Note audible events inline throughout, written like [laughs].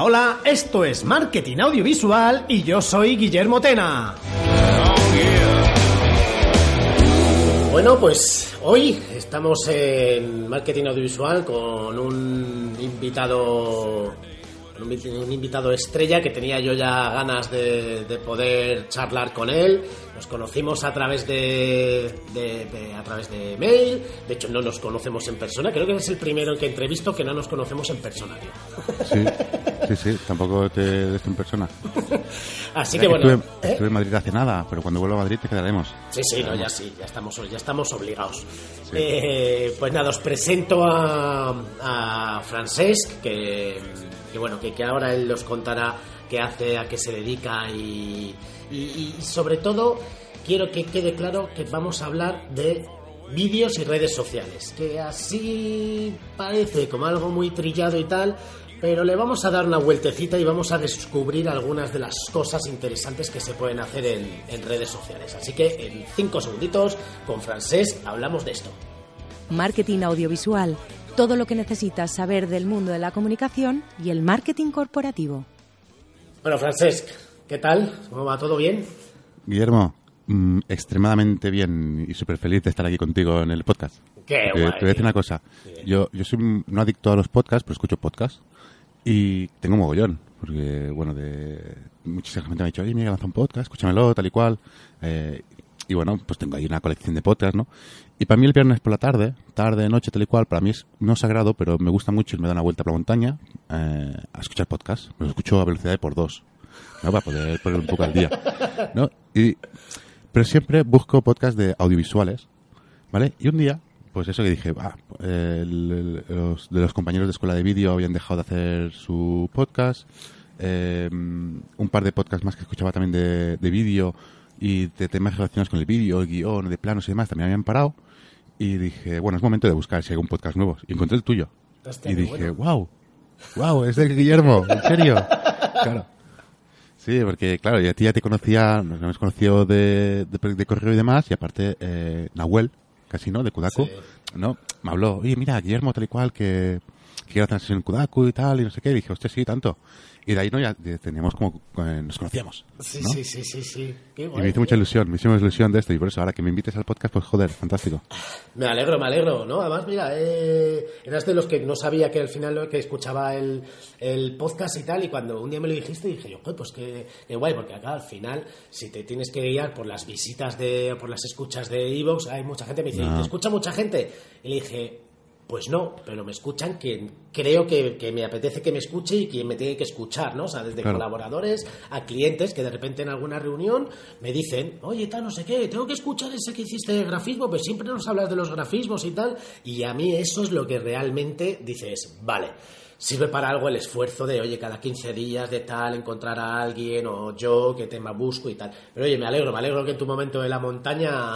Hola, esto es Marketing Audiovisual y yo soy Guillermo Tena. Bueno, pues hoy estamos en Marketing Audiovisual con un invitado un invitado estrella que tenía yo ya ganas de, poder charlar con él. Nos conocimos a través de, a través de mail. De hecho, no nos conocemos en persona. Creo que es el primero que entrevisto que no nos conocemos en persona, Sí, sí, sí. Tampoco te ves en persona. [laughs] Así que, bueno. Estuve, en Madrid hace nada, pero cuando vuelva a Madrid te quedaremos. Sí, sí, no, ya sí, ya estamos, ya estamos obligados. Eh, pues nada, os presento a, a Francesc, que que bueno, que, que ahora él nos contará qué hace, a qué se dedica y, y, sobre todo quiero que quede claro que vamos a hablar de vídeos y redes sociales, que así parece como algo muy trillado y tal, pero le vamos a dar una vueltecita y vamos a descubrir algunas de las cosas interesantes que se pueden hacer en, en redes sociales. Así que en cinco segunditos, con Francés, hablamos de esto. Marketing audiovisual todo lo que necesitas saber del mundo de la comunicación y el marketing corporativo. Bueno, Francesc, ¿qué tal? ¿Cómo va? ¿Todo bien? Guillermo, mm, extremadamente bien y súper feliz de estar aquí contigo en el podcast. Qué guay. Te voy a decir una cosa. Yo, yo soy no adicto a los podcasts, pero escucho podcasts y tengo un mogollón. Porque, bueno, de mucha gente me ha dicho, oye, mira, lanza un podcast, escúchamelo, tal y cual. Eh, y bueno, pues tengo ahí una colección de podcasts, ¿no? Y para mí el viernes por la tarde, tarde, noche, tal y cual, para mí es no sagrado, pero me gusta mucho y me da una vuelta por la montaña eh, a escuchar podcasts. Los escucho a velocidad de por dos, ¿no? Para poder poner un poco al día, ¿no? Y, pero siempre busco podcasts de audiovisuales, ¿vale? Y un día, pues eso que dije, va, los, de los compañeros de escuela de vídeo habían dejado de hacer su podcast, eh, un par de podcasts más que escuchaba también de, de vídeo y de temas relacionados con el vídeo, el guion, de planos y demás también habían parado. Y dije, bueno, es momento de buscar si hay un podcast nuevo. Y encontré el tuyo. y dije, wow, wow, es de Guillermo, en serio. [laughs] claro. Sí, porque claro, ya a ti ya te conocía, nos hemos conocido de, de, correo y demás, y aparte eh, Nahuel, casi no, de Kudaku, ¿no? Me habló, oye, mira, Guillermo tal y cual, que, hacer en Kudaku y tal, y no sé qué, y dije, hostia, sí, tanto. Y de ahí no ya teníamos como eh, nos conocíamos. Sí, sí, sí, sí, sí. y me hizo mucha ilusión, me hizo mucha ilusión de esto y por eso ahora que me invites al podcast, pues joder, fantástico. Me alegro, me alegro, ¿no? Además, mira, eh, eras de los que no sabía que al final que escuchaba el, el podcast y tal y cuando un día me lo dijiste dije yo, pues qué, guay, porque acá al final si te tienes que guiar por las visitas de, por las escuchas de Evox, hay mucha gente me dice, ¿te escucha mucha gente? Y le dije, pues no, pero me escuchan quien creo que, me apetece que me escuche y quien me tiene que escuchar, ¿no? O sea, desde colaboradores a clientes que de repente en alguna reunión me dicen, oye, tal, no sé qué, tengo que escuchar ese que hiciste de grafismo, pues siempre nos hablas de los grafismos y tal. Y a mí eso es lo que realmente dices, vale sirve para algo el esfuerzo de, oye, cada 15 días de tal, encontrar a alguien, o yo, qué tema busco y tal. Pero oye, me alegro, me alegro que en tu momento de la montaña...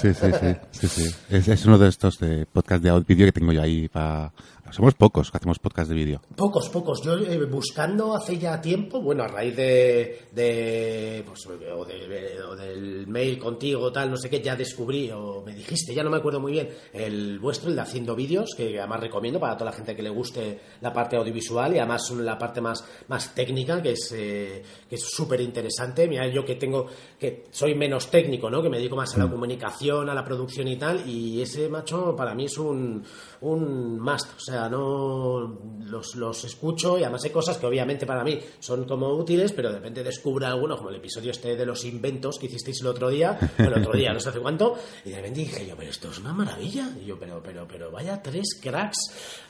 Sí, sí, sí, sí, Es, uno de estos de podcast de audio que tengo yo ahí para somos pocos que hacemos podcast de vídeo. Pocos, pocos. Yo eh, buscando hace ya tiempo, bueno, a raíz de, de, pues, o, del mail contigo, tal, no sé qué, ya descubrí, o me dijiste, ya no me acuerdo muy bien, el vuestro, el de haciendo vídeos, que además recomiendo para toda la gente que le guste la parte audiovisual y además la parte más, más técnica, que es eh, que es súper interesante. Mira, yo que tengo, que soy menos técnico, ¿no? Que me dedico más a la mm. comunicación, a la producción y tal, y ese macho para mí es un, un must. O sea, no los, los, escucho y además hay cosas que obviamente para mí son como útiles, pero de repente descubro alguno, como el episodio este de los inventos que hicisteis el otro día, el otro día, no sé hace cuánto, y de repente dije yo, pero esto es una maravilla. Y yo, pero, pero, pero vaya tres cracks.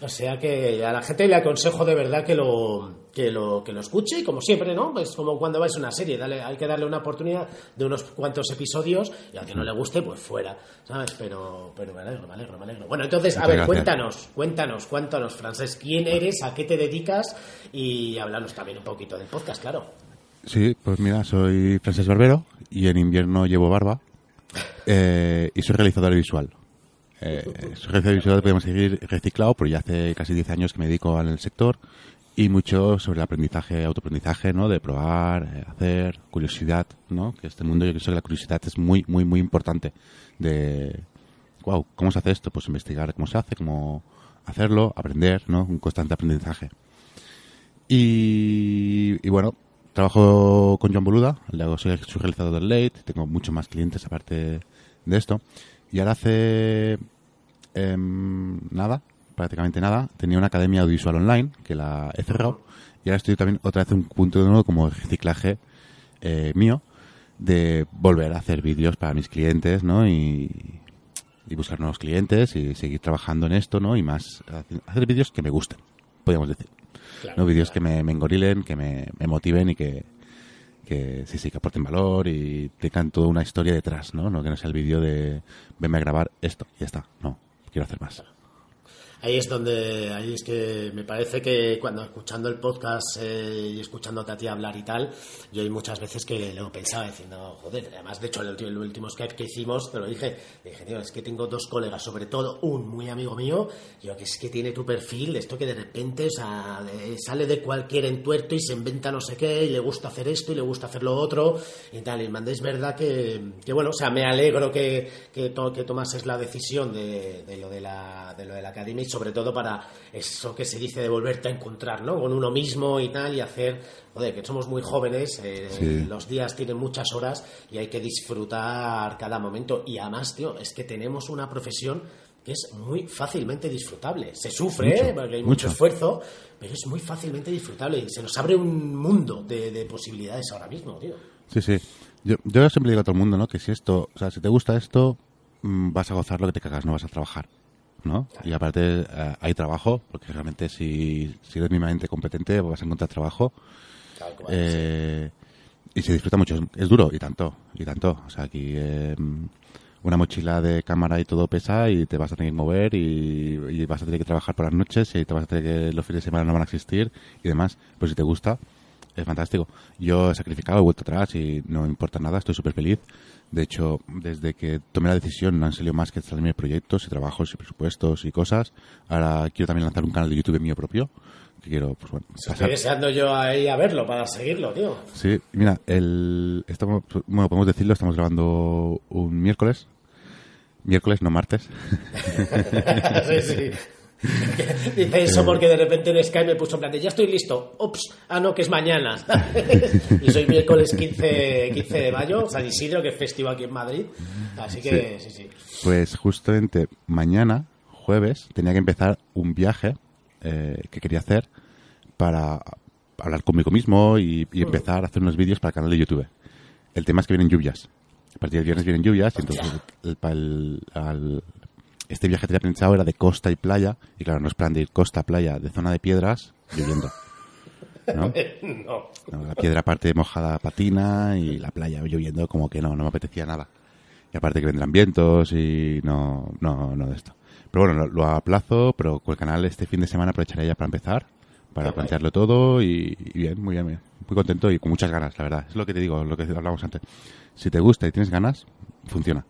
O sea que a la gente le aconsejo de verdad que lo, que lo, que lo escuche y como siempre, ¿no? Pues como cuando vais a una serie, dale, hay que darle una oportunidad de unos cuantos episodios y al que no le guste, pues fuera, ¿sabes? Pero, pero me alegro, me alegro, me alegro. Bueno, entonces, a ver, cuéntanos, cuéntanos, cuéntanos, Francés, quién eres, a qué te dedicas y háblanos también un poquito del podcast, claro. Sí, pues mira, soy Francés Barbero y en invierno llevo barba [laughs] eh, y soy realizador visual. Eh, soy realizador visual, podemos seguir reciclado, pero ya hace casi 10 años que me dedico al sector y mucho sobre el aprendizaje, autoaprendizaje, ¿no? De probar, eh, hacer, curiosidad, ¿no? Que este mundo yo creo que la curiosidad es muy, muy, muy importante. De, wow, ¿cómo se hace esto? Pues investigar cómo se hace, cómo hacerlo, aprender, ¿no? Un constante aprendizaje. Y, y bueno, trabajo con John Boluda, soy su realizador del Late, tengo muchos más clientes aparte de esto. Y ahora hace em, nada, prácticamente nada, tenía una academia audiovisual online que la he cerrado y ahora estoy también otra vez en un punto de nuevo como reciclaje eh, mío de volver a hacer vídeos para mis clientes, ¿no? Y, y buscar nuevos clientes y seguir trabajando en esto, ¿no? Y más, hacer vídeos que me gusten, podríamos decir. ¿no? Vídeos que me, me, engorilen, que me, me motiven y que, que sí, sí, que aporten valor y tengan toda una historia detrás, ¿no? No que no sea el vídeo de venme a grabar esto y ya está. No, quiero hacer más ahí es donde, ahí es que me parece que cuando escuchando el podcast eh, y escuchándote a ti hablar y tal, yo hay muchas veces que lo pensaba diciendo, joder, además de hecho el, el último Skype que hicimos, te lo dije, dije, tío, es que tengo dos colegas, sobre todo un muy amigo mío, yo que es que tiene tu perfil, esto que de repente sale de cualquier entuerto y se inventa no sé qué, y le gusta hacer esto y le gusta hacer lo otro, y tal, y mandé, es verdad que, que, bueno, o sea, me alegro que, que, to, que tomases la decisión de, de, lo de la, de lo de la academia sobre todo para eso que se dice de volverte a encontrar, ¿no? Con uno mismo y tal, y hacer, joder, que somos muy jóvenes, eh, los días tienen muchas horas y hay que disfrutar cada momento. Y además, tío, es que tenemos una profesión que es muy fácilmente disfrutable. Se sufre, ¿eh? porque hay mucho, esfuerzo, pero es muy fácilmente disfrutable y se nos abre un mundo de, de posibilidades ahora mismo, tío. Sí, sí. Yo, yo siempre digo a todo el mundo, ¿no? Que si esto, o sea, si te gusta esto, mm, vas a gozar lo que te cagas, no vas a trabajar. ¿No? Y aparte eh, hay trabajo, porque realmente si, si eres mínimamente competente vas a encontrar trabajo. Eh, y se disfruta mucho. Es duro, y tanto, y tanto. O sea, aquí eh, una mochila de cámara y todo pesa y te vas a tener que mover y, y, vas a tener que trabajar por las noches y te vas a tener que los fines de semana no van a existir y demás. Pues si te gusta, es fantástico. Yo he sacrificado, he vuelto atrás y no importa nada, estoy súper feliz. De hecho, desde que tomé la decisión no han salido más que salirme proyectos y trabajos y presupuestos y cosas. Ahora quiero también lanzar un canal de YouTube mío propio. Que quiero, pues bueno, Estoy deseando yo ahí a verlo para seguirlo, tío. Sí, mira, el, estamos, bueno, podemos decirlo, estamos grabando un miércoles. Miércoles, no martes. [laughs] sí, sí. [laughs] Dice eso porque de repente en Skype me puso en plan de ya estoy listo. Ups, ah no, que es mañana. [laughs] y soy miércoles 15, 15 de mayo, San Isidro, que es festivo aquí en Madrid. Así que sí, sí. Pues justamente mañana, jueves, tenía que empezar un viaje eh, que quería hacer para hablar conmigo mismo y, y empezar a hacer unos vídeos para el canal de YouTube. El tema es que vienen lluvias. A partir del viernes vienen lluvias y entonces el, el, el, este viaje tenía pensado era de costa y playa, y claro, no es plan de ir costa, playa, de zona de piedras, lloviendo. ¿no? [laughs] no. no la piedra parte mojada patina y la playa lloviendo como que no, no me apetecía nada. Y aparte que vendrán vientos y no, no, no de esto. Pero bueno, lo, lo aplazo, pero con el canal este fin de semana aprovecharé ya para empezar, para Qué plantearlo todo y, y, bien, muy bien, muy contento y con muchas ganas, la verdad. Es lo que te digo, lo que hablamos antes. Si te gusta y tienes ganas, funciona.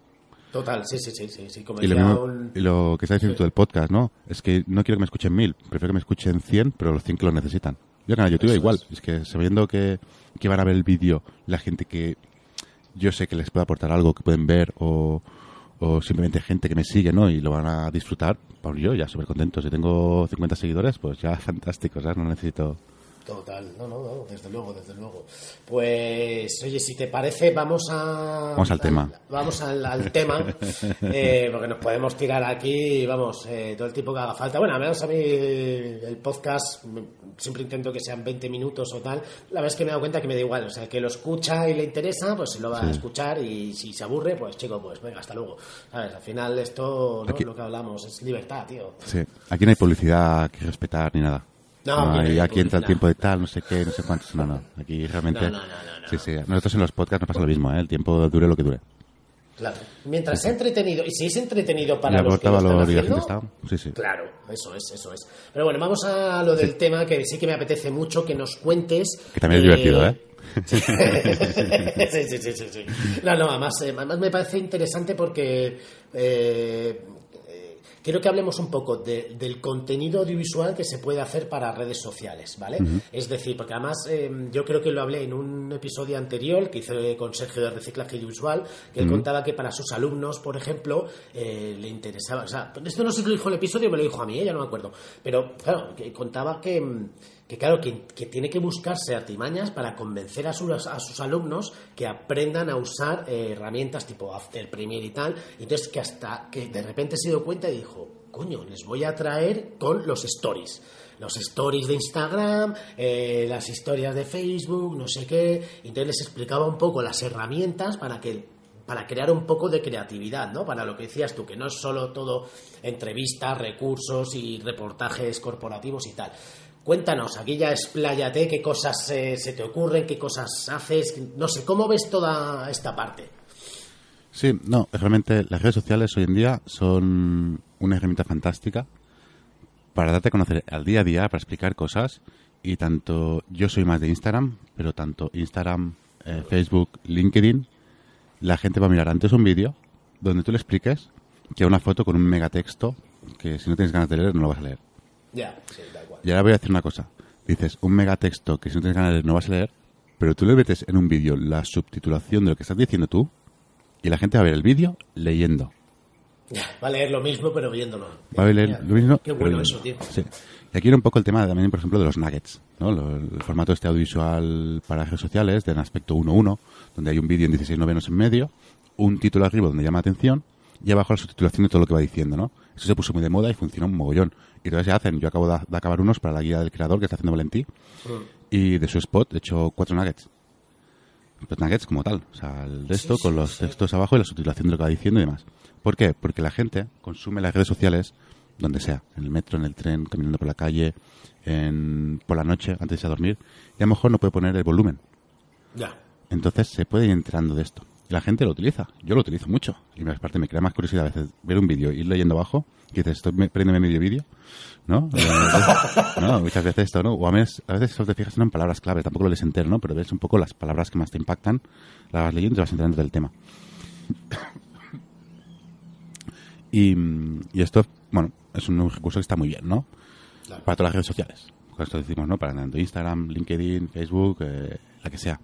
Total, sí, sí, sí, sí, sí. Como y, lo mismo, un... y, lo que está diciendo sí. tú del podcast, ¿no? Es que no quiero que me escuchen mil, prefiero que me escuchen cien, pero los cien que lo necesitan. Yo en canal YouTube Eso igual, es. es. que sabiendo que, que van a ver el vídeo la gente que yo sé que les puede aportar algo, que pueden ver, o, o simplemente gente que me sigue, ¿no? Y lo van a disfrutar, pues yo ya súper contento. Si tengo 50 seguidores, pues ya [laughs] fantástico, ¿sabes? No necesito... Total, no, no, no, desde luego, desde luego. Pues, oye, si te parece, vamos a. Vamos al tema. Vamos al, al tema, [laughs] eh, porque nos podemos tirar aquí, vamos, eh, todo el tiempo que haga falta. Bueno, al menos a mí el podcast siempre intento que sean 20 minutos o tal. La verdad es que me he dado cuenta que me da igual, o sea, que lo escucha y le interesa, pues se lo va sí. a escuchar y si se aburre, pues chico, pues venga, hasta luego. ¿Sabes? Al final, esto, ¿no? Aquí... lo que hablamos, es libertad, tío. Sí, aquí no hay publicidad que respetar ni nada. No, no y aquí entra el tiempo de tal, no sé qué, no sé cuántos. No, no. Aquí realmente. No, no, no, Sí, sí. Nosotros en los podcasts nos pasa lo mismo, ¿eh? El tiempo dure lo que dure. Claro. Mientras sea entretenido, y si es entretenido para los que lo están haciendo, está. Sí, sí. claro, eso es, eso es. Pero bueno, vamos a lo del sí. tema que sí que me apetece mucho que nos cuentes. Que también es eh, divertido, ¿eh? [laughs] sí, sí, sí, sí, sí. No, no, además, eh, además me parece interesante porque eh, quiero que hablemos un poco del contenido audiovisual que se puede hacer para redes sociales, ¿vale? Es decir, porque además em, yo creo que lo hablé en un episodio anterior que hice con Sergio de Reciclaje Audiovisual, que él contaba que para sus alumnos, por ejemplo, eh, le interesaba, o sea, esto no sé si lo dijo el episodio, me lo dijo a mí, ¿eh? ya no me acuerdo, pero claro, que contaba que em, que claro, que, tiene que buscarse artimañas para convencer a sus, a sus alumnos que aprendan a usar eh, herramientas tipo After Premiere y tal. Y entonces que hasta que de repente se dio cuenta y dijo, coño, les voy a traer con los stories. Los stories de Instagram, eh, las historias de Facebook, no sé qué. Y entonces les explicaba un poco las herramientas para que para crear un poco de creatividad, ¿no? Para lo que decías tú, que no es solo todo entrevistas, recursos y reportajes corporativos y tal. Cuéntanos, aquí ya expláyate, qué cosas eh, se te ocurren, qué cosas haces, no sé, ¿cómo ves toda esta parte? Sí, no, realmente las redes sociales hoy en día son una herramienta fantástica para darte a conocer al día a día, para explicar cosas. Y tanto yo soy más de Instagram, pero tanto Instagram, eh, Facebook, LinkedIn, la gente va a mirar antes un vídeo donde tú le expliques que una foto con un megatexto que si no tienes ganas de leer no lo vas a leer. Ya, sí, da igual. Y ahora voy a decir una cosa. Dices, un megatexto que si no tienes ganas de leer no vas a leer, pero tú le metes en un vídeo la subtitulación de lo que estás diciendo tú y la gente va a ver el vídeo leyendo. Va a leer lo mismo, pero viéndolo. Va a leer lo mismo. Qué bueno eso, tío. Sí. Y aquí era un poco el tema también, por ejemplo, de los nuggets, ¿no? el formato este audiovisual para redes sociales, de un aspecto 1-1, donde hay un vídeo en 16 novenos en medio, un título arriba donde llama atención, y abajo la subtitulación de todo lo que va diciendo, ¿no? Eso se puso muy de moda y funcionó un mogollón. Y todavía se hacen. Yo acabo de, acabar unos para la guía del creador que está haciendo Valentí. Mm. Y de su spot he hecho cuatro nuggets. Los nuggets como tal. O sea, el de esto con los textos abajo y la subtitulación de lo que va diciendo y demás. ¿Por qué? Porque la gente consume las redes sociales donde sea. En el metro, en el tren, caminando por la calle, en, por la noche, antes de irse a dormir. Y a lo mejor no puede poner el volumen. Ya. Entonces se puede ir enterando de esto. Y la gente lo utiliza. Yo lo utilizo mucho. Y aparte me crea más curiosidad a veces ver un vídeo y ir leyendo abajo. Y dices, estoy prendiendo medio vídeo. ¿No? [laughs] ¿no? Muchas veces esto, ¿no? O a veces, a veces solo te fijas en palabras clave. Tampoco lo lees entero, ¿no? Pero ves un poco las palabras que más te impactan. Las vas leyendo y te vas enterando del tema. y, y esto, bueno, es un recurso que está muy bien, ¿no? Para todas las redes sociales. Esto decimos, ¿no? Para tanto Instagram, LinkedIn, Facebook, eh, la que sea.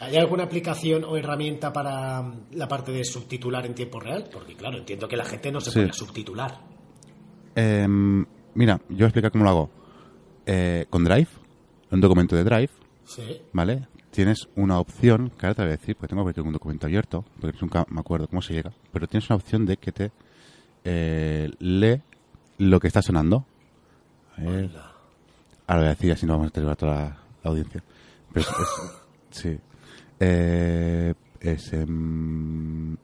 ¿Hay alguna aplicación o herramienta para mm, la parte de subtitular en tiempo real? Porque, claro, entiendo que la gente no se puede subtitular. Em, mira, yo voy a explicar cómo lo hago. Eh, con Drive, un documento de Drive, ¿vale? Tienes una opción, que ahora te voy a decir, porque tengo que un documento abierto, porque nunca me acuerdo cómo se llega, pero tienes una opción de que te eh, lee lo que está sonando. Ahora voy a decir, así no vamos a tener a toda la, audiencia. [laughs] sí. Eh, es em,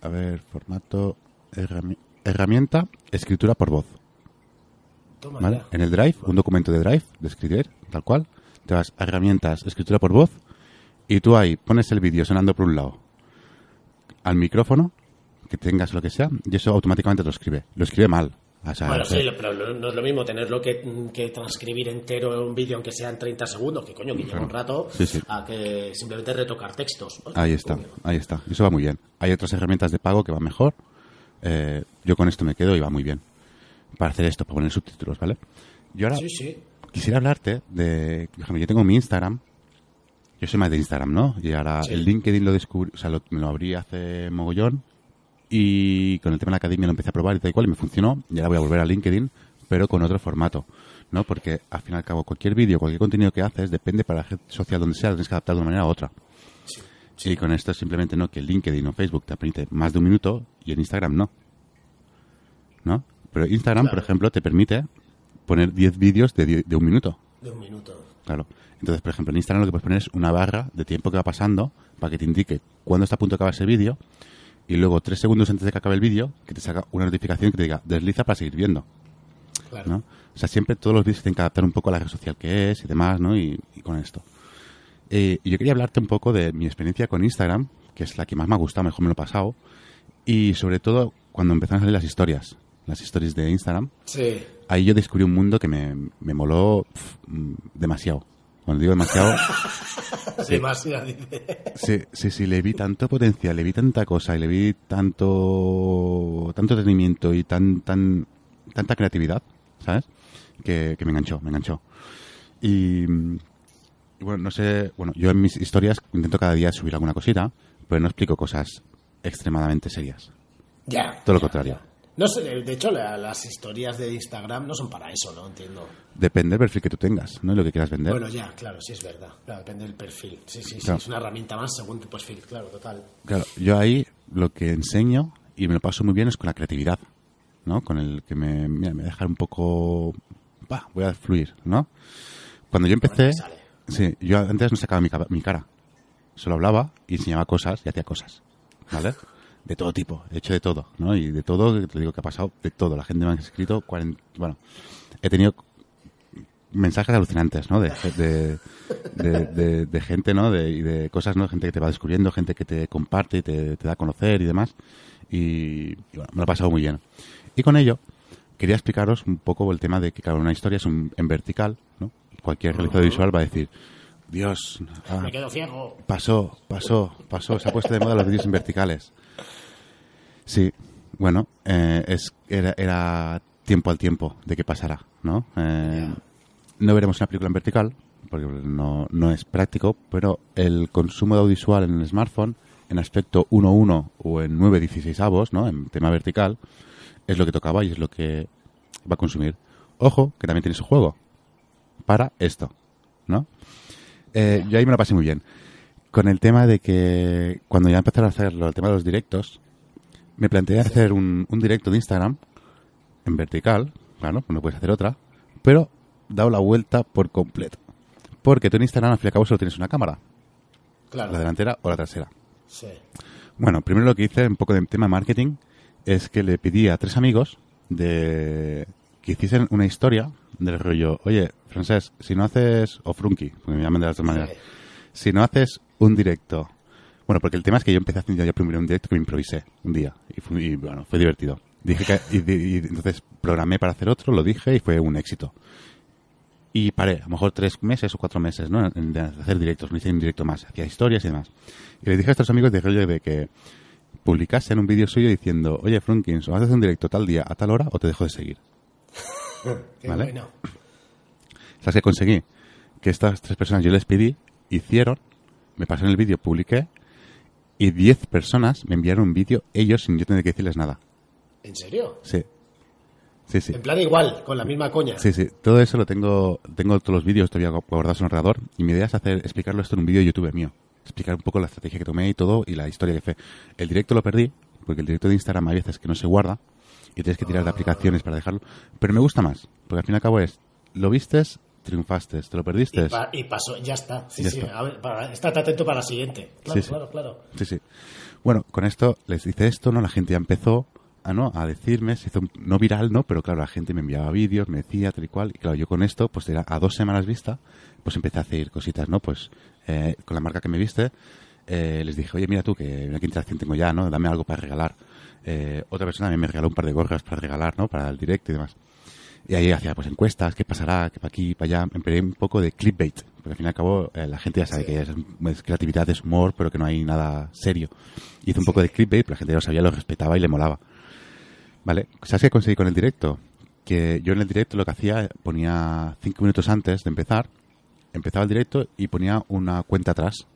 a ver, formato herramienta, escritura por voz. En el Drive, un documento de Drive, de escribir, tal cual, te vas a herramientas, escritura por voz, y tú ahí pones el vídeo sonando por un lado. Al micrófono, que tengas lo que sea, y eso automáticamente lo escribe. Lo escribe mal, bueno, sí, pero no es lo mismo tenerlo que, que transcribir entero un vídeo, aunque sean 30 segundos, que coño, que lleva un rato, a que simplemente retocar textos. Ahí está, ahí está. Eso va muy bien. Hay otras herramientas de pago que van mejor. Eh, yo con esto me quedo y va muy bien. Para hacer esto, para poner subtítulos, ¿vale? Yo ahora quisiera hablarte de... yo tengo mi Instagram. Yo soy más de Instagram, ¿no? Y ahora el LinkedIn lo descubrí, o sea, me lo abrí hace mogollón y con el tema de la academia lo empecé a probar y tal cual y me funcionó. Y ahora voy a volver a LinkedIn, pero con otro formato. ¿no? Porque al fin y al cabo cualquier vídeo, cualquier contenido que haces, depende para la red social donde sea, lo tienes que adaptar de una manera u otra. Sí, Y con esto simplemente no que LinkedIn o Facebook te permite más de un minuto y en Instagram no. ¿No? Pero Instagram, por ejemplo, te permite poner 10 vídeos de, de un minuto. De un minuto. Claro. Entonces, por ejemplo, en Instagram lo que puedes poner es una barra de tiempo que va pasando para que te indique cuándo está a punto de acabar ese vídeo y luego tres segundos antes de que acabe el vídeo que te salga una notificación que te diga desliza para seguir viendo. Claro. O sea, siempre todos los vídeos tienen que adaptar un poco a la red social que es y demás, ¿no? Y, con esto. Eh, y yo quería hablarte un poco de mi experiencia con Instagram, que es la que más me ha gustado, mejor me lo he pasado. Y sobre todo cuando empezaron a salir las historias, las historias de Instagram. Sí. Ahí yo descubrí un mundo que me, me moló demasiado. Cuando digo demasiado, [laughs] Demasiado, dice. sí, sí, sí, le vi tanto potencial, le vi tanta cosa y le vi tanto, tanto entretenimiento y tan, tan, tanta creatividad, ¿sabes? Que, que me enganchó, me enganchó. Y, y bueno, no sé, bueno, yo en mis historias intento cada día subir alguna cosita, pero no explico cosas extremadamente serias. Ya. Todo lo contrario. No sé, de hecho, la- las historias de Instagram no son para eso, ¿no? Entiendo. Depende del perfil que tú tengas, ¿no? Y lo que quieras vender. Bueno, ya, claro, sí es verdad. Claro, depende del perfil. Sí, sí, sí. Es una herramienta más según tu perfil, claro, total. Claro, yo ahí lo que enseño y me lo paso muy bien es con la creatividad, ¿no? Con el que me, mira, me deja un poco, va, voy a fluir, ¿no? Cuando yo empecé, sí, yo antes no sacaba mi, mi cara, solo hablaba y enseñaba cosas y hacía cosas, ¿vale? De todo tipo, he hecho de todo, ¿no? Y de todo, te digo que ha pasado de todo. La gente me ha escrito, 40, bueno, he tenido mensajes alucinantes, ¿no? De, de, de, gente, ¿no? De, y de cosas, ¿no? Gente que te va descubriendo, gente que te comparte y te, te da a conocer y demás. Y, y bueno, me lo he pasado muy bien. Y con ello, quería explicaros un poco el tema de que, claro, una historia es un- en vertical, ¿no? Cualquier realizador visual va a decir, Dios, ah, Me quedo ciego. pasó, pasó, pasó, se ha puesto de moda los vídeos en verticales. Sí, bueno, eh, es, era, era tiempo al tiempo de que pasara, ¿no? Eh, no veremos una película en vertical, porque no, no es práctico, pero el consumo de audiovisual en el smartphone, en aspecto 1.1 o en 9.16 avos, ¿no? En tema vertical, es lo que tocaba y es lo que va a consumir. Ojo, que también tiene su juego para esto, ¿no? Eh, yo ahí me lo pasé muy bien. Con el tema de que cuando ya empezaron a hacer el tema de los directos, me planteé hacer un, un directo de Instagram en vertical, claro, no puedes hacer otra, pero dado la vuelta por completo. Porque tú en Instagram al fin y al cabo solo tienes una cámara, Claro. la delantera o la trasera. Sí. Bueno, primero lo que hice, un poco de tema marketing, es que le pedí a tres amigos de que hiciesen una historia del rollo, oye, Francés, si no haces, o Frunky, porque me llaman de las dos maneras, si no haces un directo, bueno, porque el tema es que yo empecé haciendo yo primero un directo que me improvisé un día, y, fue, y, bueno, fue divertido. Dije que, y, y- y entonces programé para hacer otro, lo dije y fue un éxito. Y paré, a lo mejor tres meses o cuatro meses, ¿no? De hacer directos, no hice un directo más, hacía historias y demás. Y le dije a estos amigos de rollo de que publicasen un vídeo suyo diciendo, oye, Frunkins, o haces un directo tal día a tal hora o te dejo de seguir. [laughs] Qué Vale. bueno. ¿Sabes qué conseguí? Que estas tres personas yo les pedí, hicieron, me pasaron el vídeo, publiqué, y diez personas me enviaron un vídeo ellos sin yo tener que decirles nada. ¿En serio? Sí. Sí, sí. En plan igual, con la misma coña. Sí, sí. Todo eso lo tengo, tengo todos los vídeos todavía guardados en el ordenador y mi idea es hacer, explicarlo esto en un vídeo de YouTube mío. Explicar un poco la estrategia que tomé y todo y la historia que fue. El directo lo perdí, porque el directo de Instagram hay veces que no se guarda y tienes que tirar de aplicaciones para dejarlo. Pero me gusta más, porque al fin y al cabo es, lo vistes, triunfaste, te lo perdiste. Y, pa- y pasó, ya está. Sí, Ya sí. está. A ver, para, estate atento para la siguiente. Claro, Sí, claro, claro. Sí, sí. Bueno, con esto les hice esto, ¿no? La gente ya empezó a, ¿no? a decirme, se hizo un- no viral, ¿no? Pero claro, la gente me enviaba vídeos, me decía tal y cual. Y claro, yo con esto, pues era a dos semanas vista, pues empecé a hacer cositas, ¿no? Pues eh, con la marca que me viste, eh, les dije, oye, mira tú, que mira qué interacción tengo ya, ¿no? Dame algo para regalar. Eh, otra persona también me regaló un par de gorras para regalar, ¿no? Para el directo y demás. Y ahí hacía pues encuestas, qué pasará, qué para aquí, para allá. Empecé un poco de clickbait, porque al fin y al cabo eh, la gente ya sabe que es, es creatividad, es humor, pero que no hay nada serio. Hice un poco de clickbait, pero la gente lo sabía, lo respetaba y le molaba. Vale, ¿sabes qué conseguí con el directo? Que yo en el directo lo que hacía, ponía cinco minutos antes de empezar, empezaba el directo y ponía una cuenta atrás.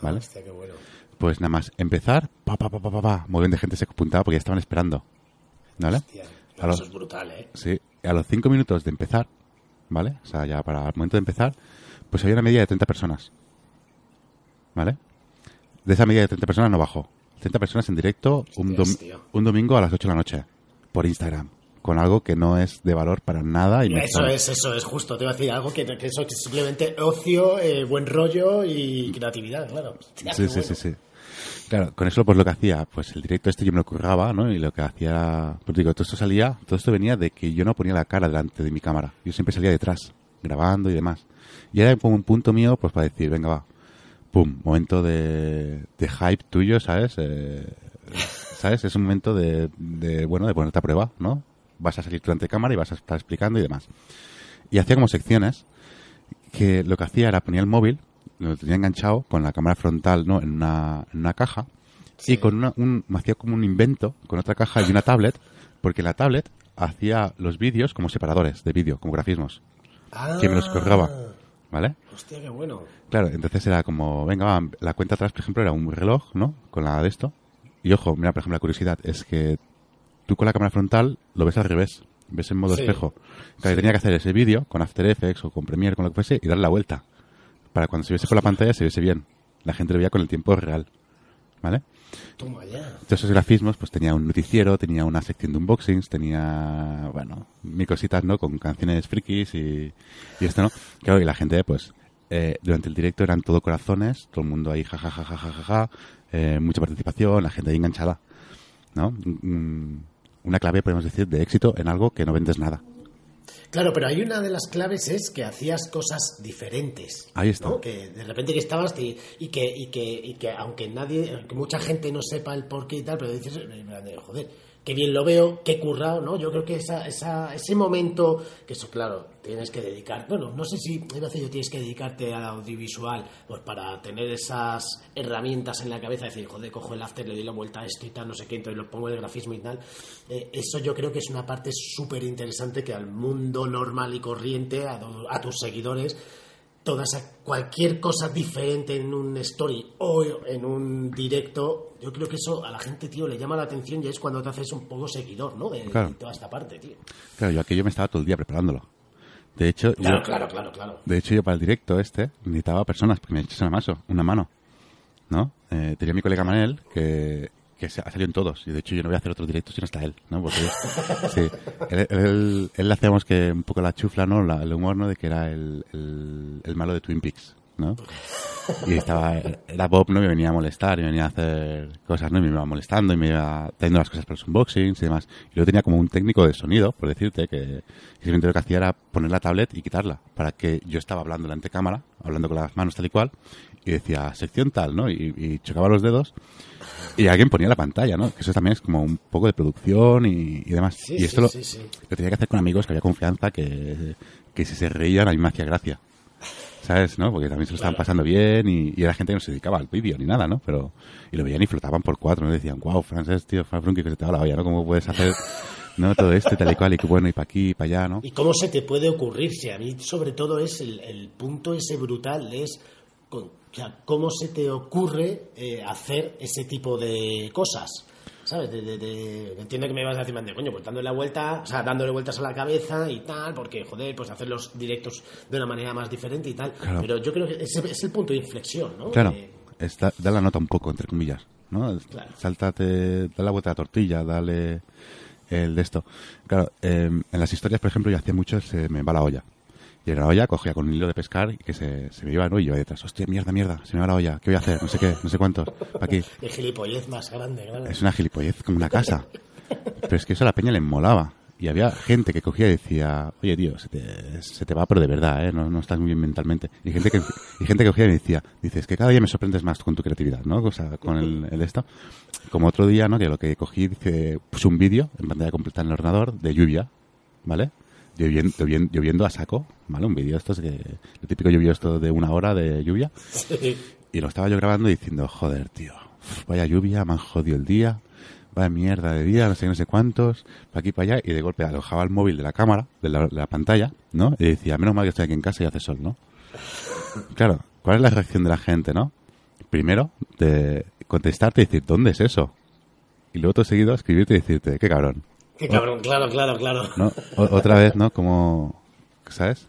¿Vale? Hostia, qué bueno. Pues nada más empezar, pa, pa, pa, pa, pa, pa, un montón de gente se apuntaba porque ya estaban esperando. ¿Vale? Hostia, A Eso es brutal, ¿eh? Sí, a los cinco minutos de empezar, ¿vale? O sea, ya para el momento de empezar, pues había una media de 30 personas. ¿Vale? De esa media de 30 personas no bajó. 30 personas en directo un, dom- un domingo a las 8 de la noche. Por Instagram. Con algo que no es de valor para nada. Y Eso es, eso es justo. Te iba a decir algo que, que eso que es simplemente ocio, eh, buen rollo y creatividad, claro. Hostia, Sí, sí, bueno. sí, sí. Claro, con eso pues lo que hacía, pues el directo este yo me lo curraba, ¿no? Y lo que hacía pues digo, todo esto salía, todo esto venía de que yo no ponía la cara delante de mi cámara. Yo siempre salía detrás, grabando y demás. Y era como un punto mío, pues para decir, venga, va, pum, momento de, de hype tuyo, ¿sabes? Eh, ¿Sabes? Es un momento de, de, bueno, de ponerte a prueba, ¿no? Vas a salir tú ante cámara y vas a estar explicando y demás. Y hacía como secciones que lo que hacía era ponía el móvil, lo tenía enganchado con la cámara frontal ¿no? en, una, en una caja y con una, un, me hacía como un invento con otra caja y una tablet, porque la tablet hacía los vídeos como separadores de vídeo, como grafismos, que me los colgaba. ¿Vale? Hostia, qué bueno. Claro, entonces era como, venga, va, la cuenta atrás, por ejemplo, era un reloj, ¿no? Con la de esto. Y ojo, mira, por ejemplo, la curiosidad es que tú con la cámara frontal lo ves al revés, ves en modo Sí. espejo. Claro, y tenía que hacer ese vídeo con After Effects o con Premiere, con lo que fuese, y darle la vuelta. Para cuando se viese por la pantalla se viese bien. La gente lo veía con el tiempo real. ¿Vale? Toma ya. Esos grafismos, pues tenía un noticiero, tenía una sección de unboxings, tenía, bueno, mi cositas, ¿no? Con canciones frikis y, y esto, ¿no? Claro, y la gente, pues, eh, durante el directo eran todo corazones, todo el mundo ahí, jajajajajaja, ja, ja, ja, ja, eh, mucha participación, la gente ahí enganchada, ¿no? Mm, Una clave, podemos decir, de éxito en algo que no vendes nada. Claro, pero hay una de las claves es que hacías cosas diferentes. Ahí está. ¿no? Que de repente que estabas y, y que, y, que, y que aunque nadie, aunque mucha gente no sepa el porqué y tal, pero dices, eh, joder, qué bien lo veo, qué currado, ¿no? Yo creo que esa, esa, ese momento, que eso, claro, tienes que dedicar, bueno, no sé si, a decir yo, tienes que dedicarte al audiovisual, pues para tener esas herramientas en la cabeza, decir, joder, cojo el after, le doy la vuelta a esto y tal, no sé qué, entonces lo pongo de grafismo y tal. Eh, eso yo creo que es una parte súper interesante que al mundo normal y corriente, a, a tus seguidores, toda esa, cualquier cosa diferente en un story o en un directo, yo creo que eso a la gente, tío, le llama la atención y es cuando te haces un poco seguidor, ¿no? De, Claro. de toda esta parte, tío. Claro, yo aquello me estaba todo el día preparándolo. De hecho, Claro, yo, claro, claro, claro. De hecho, yo para el directo este necesitaba personas que me echasen una, maso, una mano, ¿no? Eh, tenía mi colega Manel que, que ha salido en todos. Y de hecho yo no voy a hacer otro directo si no está él, ¿no? Porque sí, él, él, él hacíamos que un poco la chufla, ¿no? La- el humor, ¿no? De que era el, el, el malo de Twin Peaks, ¿no? Y estaba, era Bob, ¿no? Me venía a molestar y venía a hacer cosas, ¿no? Y me iba molestando y me iba trayendo las cosas para los unboxings y demás. Y luego tenía como un técnico de sonido, por decirte, que simplemente lo que hacía era poner la tablet y quitarla. Para que yo estaba hablando delante de cámara, hablando con las manos tal y cual, y decía sección tal, ¿no? Y, y chocaba los dedos y alguien ponía la pantalla, ¿no? Que eso también es como un poco de producción y, y demás. Sí, y esto lo, sí, sí. lo tenía que hacer con amigos que había confianza, que, que si se reían a mí me hacía gracia. ¿Sabes? ¿No? Porque también se lo estaban pasando bien y, y era gente que no se dedicaba al vídeo ni nada, ¿no? Pero, y lo veían y flotaban por cuatro, ¿no? Y decían, wow, Frances, tío, Fran Frunky, que se te va la olla, ¿no? ¿Cómo puedes hacer, ¿no? Todo esto y tal y cual, y que bueno, y para aquí, y para allá, ¿no? ¿Y cómo se te puede ocurrir? Si a mí, sobre todo, es el, el punto ese brutal, es con- o sea, cómo se te ocurre eh, hacer ese tipo de cosas. ¿Sabes? De, de- de- entiendo que me vas a decir, de coño, pues dándole la vuelta, o sea, dándole vueltas a la cabeza y tal, porque, joder, pues hacer los directos de una manera más diferente y tal. Claro. Pero yo creo que ese es el punto de inflexión, ¿no? Claro, está, da la nota un poco, entre comillas, ¿no? Claro. Sáltate, da la vuelta a la tortilla, dale el de esto. Claro, eh, en las historias, por ejemplo, yo hacía mucho, se me va la olla. Y en la olla cogía con un hilo de pescar y que se, se me iba, ¿no? Y yo detrás, hostia, mierda, mierda, se me va la olla, ¿qué voy a hacer? No sé qué, no sé cuántos, aquí. de gilipollez más grande, claro. Es una gilipollez como una casa. Pero es que eso a la peña le molaba. Y había gente que cogía y decía, oye, tío, se te, se te va, pero de verdad, ¿eh? No, no estás muy bien mentalmente. Y gente que, y gente que cogía y me decía, dices, que cada día me sorprendes más con tu creatividad, ¿no? O sea, con el, el esto. Como otro día, ¿no? Que lo que cogí, dice, puse un vídeo en pantalla completa en el ordenador de lluvia, ¿vale? Lloviendo, lloviendo, lloviendo a saco, ¿vale? Un vídeo esto es que, el típico lluvio esto de una hora de lluvia. Sí. Y lo estaba yo grabando diciendo, joder, tío, vaya lluvia, me han jodido el día, vaya mierda de día, no sé no sé cuántos, para aquí, para allá, y de golpe alojaba el móvil de la cámara, de la, de la pantalla, ¿no? Y decía, menos mal que estoy aquí en casa y hace sol, ¿no? Claro, ¿cuál es la reacción de la gente, no? Primero, de contestarte y decir, ¿dónde es eso? Y luego todo seguido escribirte y decirte, qué cabrón, Qué cabrón, claro, claro, claro. ¿no? Otra vez, ¿no? Como, ¿sabes?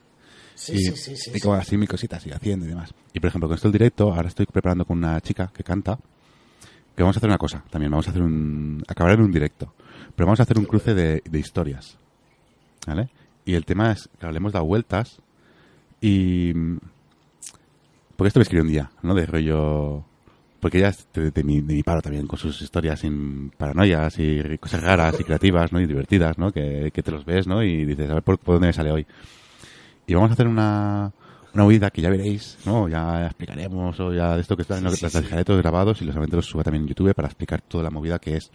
Sí, y, sí, sí, sí. y como así mi cosita sigue haciendo y demás. Y por ejemplo, con esto el directo, ahora estoy preparando con una chica que canta, que vamos a hacer una cosa también, vamos a hacer un, acabar en un directo, pero vamos a hacer un cruce de, de historias, ¿vale? Y el tema es que le hemos dado vueltas y... Porque esto me escribió un día, ¿no? De rollo... Porque ella es de, de mi, de mi paro también, con sus historias sin paranoias y cosas raras y creativas, ¿no? Y divertidas, ¿no? Que, que te los ves, ¿no? Y dices, a ver por, por dónde me sale hoy. Y vamos a hacer una, una huida que ya veréis, ¿no? Ya explicaremos, o ya de esto que está. Sí, las sí. dejaré todos grabados y los los suba también en YouTube para explicar toda la movida que es.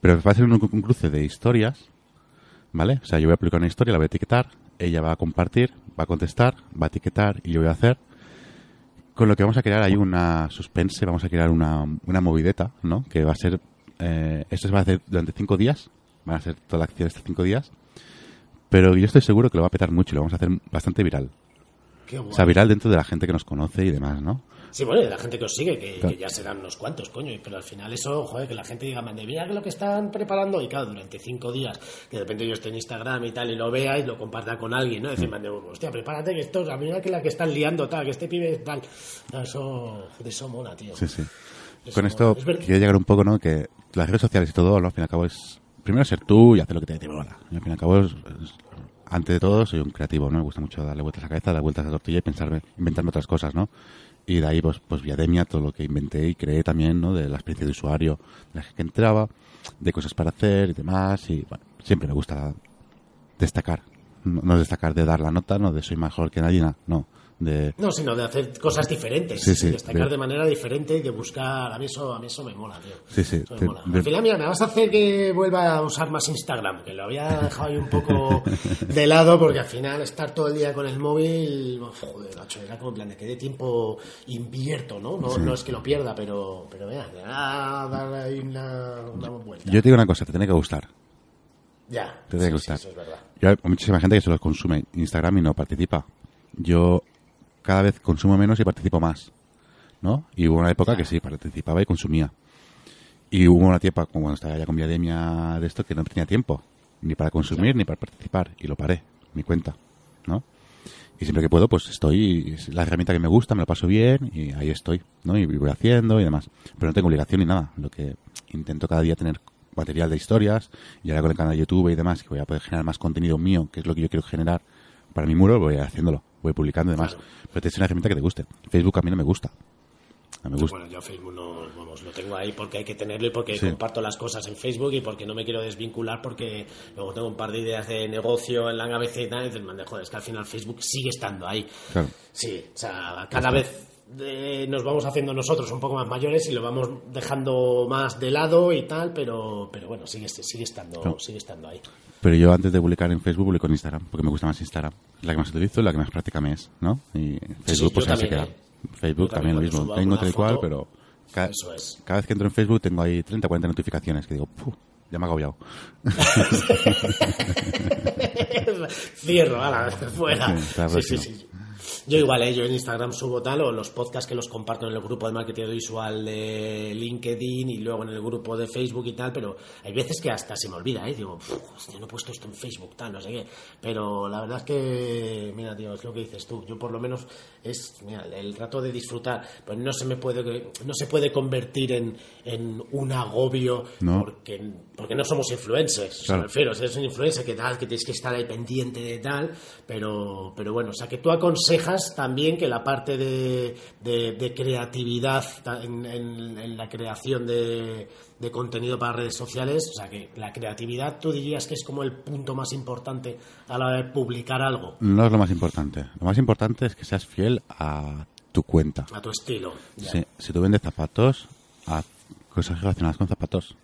Pero va a ser un, un cruce de historias, ¿vale? O sea, yo voy a publicar una historia, la voy a etiquetar ella va a compartir, va a contestar, va a etiquetar y yo voy a hacer. Con lo que vamos a crear hay una suspense, vamos a crear una, una movideta, ¿no? Que va a ser, eh, esto se va a hacer durante cinco días, van a ser toda la acción estos cinco días, pero yo estoy seguro que lo va a petar mucho y lo vamos a hacer bastante viral. Qué O sea, viral dentro de la gente que nos conoce y demás, ¿no? Sí, bueno, y de la gente que os sigue, que, Claro. que ya serán unos cuantos, coño, pero al final eso, joder, que la gente diga, mande, mira que lo que están preparando, y claro, durante cinco días, que de repente yo esté en Instagram y tal, y lo vea y lo comparta con alguien, ¿no? Mm. Decir, mande, hostia, prepárate que esto, mira que la que están liando, tal, que este pibe tal. No, Eso, de eso mola, tío. Sí, sí. Eso Con esto Es llegar un poco, ¿no? Que las redes sociales y todo, ¿no? Al fin y al cabo es... Primero ser tú y hacer lo que te dé bola. Y al fin y al cabo, es- es- ante de todo, soy un creativo, ¿no? Me gusta mucho darle vueltas a la cabeza, dar vueltas a la tortilla y pensarme, inventarme otras cosas, ¿no? Y de ahí, pues, pues Viademia, todo lo que inventé y creé también, ¿no? De la experiencia de usuario, de la gente que entraba, de cosas para hacer y demás. Y, bueno, siempre me gusta destacar. No, destacar de dar la nota, no de soy mejor que nadie, na- no. De, No, sino de hacer cosas diferentes, Sí, sí, destacar de- de manera diferente y de buscar, a mí eso, a mí eso me mola, tío. Sí, te- mola. Al final, mira, me vas a hacer que vuelva a usar más Instagram, que lo había dejado ahí un poco [laughs] de lado, porque al final estar todo el día con el móvil, joder, macho, era como en plan de que de tiempo invierto, ¿no? No, no es que lo pierda, pero, pero vea, me va a dar ahí una, una vuelta. yo te digo una cosa, te tiene que gustar. ya, Te tiene que gustar. eso es verdad. Yo, hay muchísima gente que solo consume Instagram y no participa. Yo cada vez consumo menos y participo más. ¿No? Y hubo una época que sí, participaba y consumía. Y hubo una tiempo, cuando estaba ya con Viademia de esto, que no tenía tiempo. Ni para consumir, ni para participar. Y lo paré, mi cuenta. ¿No? Y siempre que puedo, pues estoy, es la herramienta que me gusta, me lo paso bien y ahí estoy, ¿no? Y voy haciendo y demás. Pero no tengo obligación ni nada. Lo que intento cada día tener material de historias y ahora con el canal de YouTube y demás, que voy a poder generar más contenido mío, que es lo que yo quiero generar para mi muro, voy haciéndolo, voy publicando y demás. Claro. Pero tienes una herramienta que te guste. Facebook a mí no me gusta. No me gusta. Bueno, yo Facebook no, vamos, lo tengo ahí porque hay que tenerlo y porque Sí. comparto las cosas en Facebook y porque no me quiero desvincular porque luego tengo un par de ideas de negocio en la cabeza y tal, y dices, "Man, joder, es que al final Facebook sigue estando ahí. Claro. Sí, o sea, cada vez eh, nos vamos haciendo nosotros un poco más mayores y lo vamos dejando más de lado y tal, pero, pero bueno, sigue, sigue, estando, sigue estando ahí. Pero yo antes de publicar en Facebook publico en Instagram, porque me gusta más Instagram. Es la que más utilizo la que más práctica me es, ¿no? Y Facebook pues ahí se también, queda. ¿eh? Facebook también lo también mismo. Tengo tal y cual, pero cada, Eso es. cada vez que entro en Facebook tengo ahí 30 o 40 notificaciones que digo, "Puh, ya me ha agobiado. [laughs] [laughs] Cierro, ala, fuera. Sí, Sí, sí. Yo igual, ¿eh? yo en Instagram subo tal, o los podcasts que los comparto en el grupo de marketing visual de LinkedIn y luego en el grupo de Facebook y tal, pero hay veces que hasta se me olvida, ¿eh? Digo, "Uf, hostia, no he puesto esto en Facebook, tal, no sé qué. Pero la verdad es que, mira, tío, es lo que dices tú. Yo por lo menos es, mira, el rato de disfrutar, pues no se me puede, no se puede convertir en, en un agobio No. porque, porque no somos influencers. Claro. me refiero, eres un influencer que tal, que tienes que estar ahí pendiente de tal, pero, pero bueno, o sea, que tú aconsejas también que la parte de, de- de creatividad en- en la creación de, de contenido para redes sociales, o sea, que la creatividad tú dirías que es como el punto más importante a la hora de publicar algo, No es lo más importante. Lo más importante es que seas fiel a tu cuenta. a tu estilo. Si, tú vendes zapatos, haz cosas relacionadas con zapatos.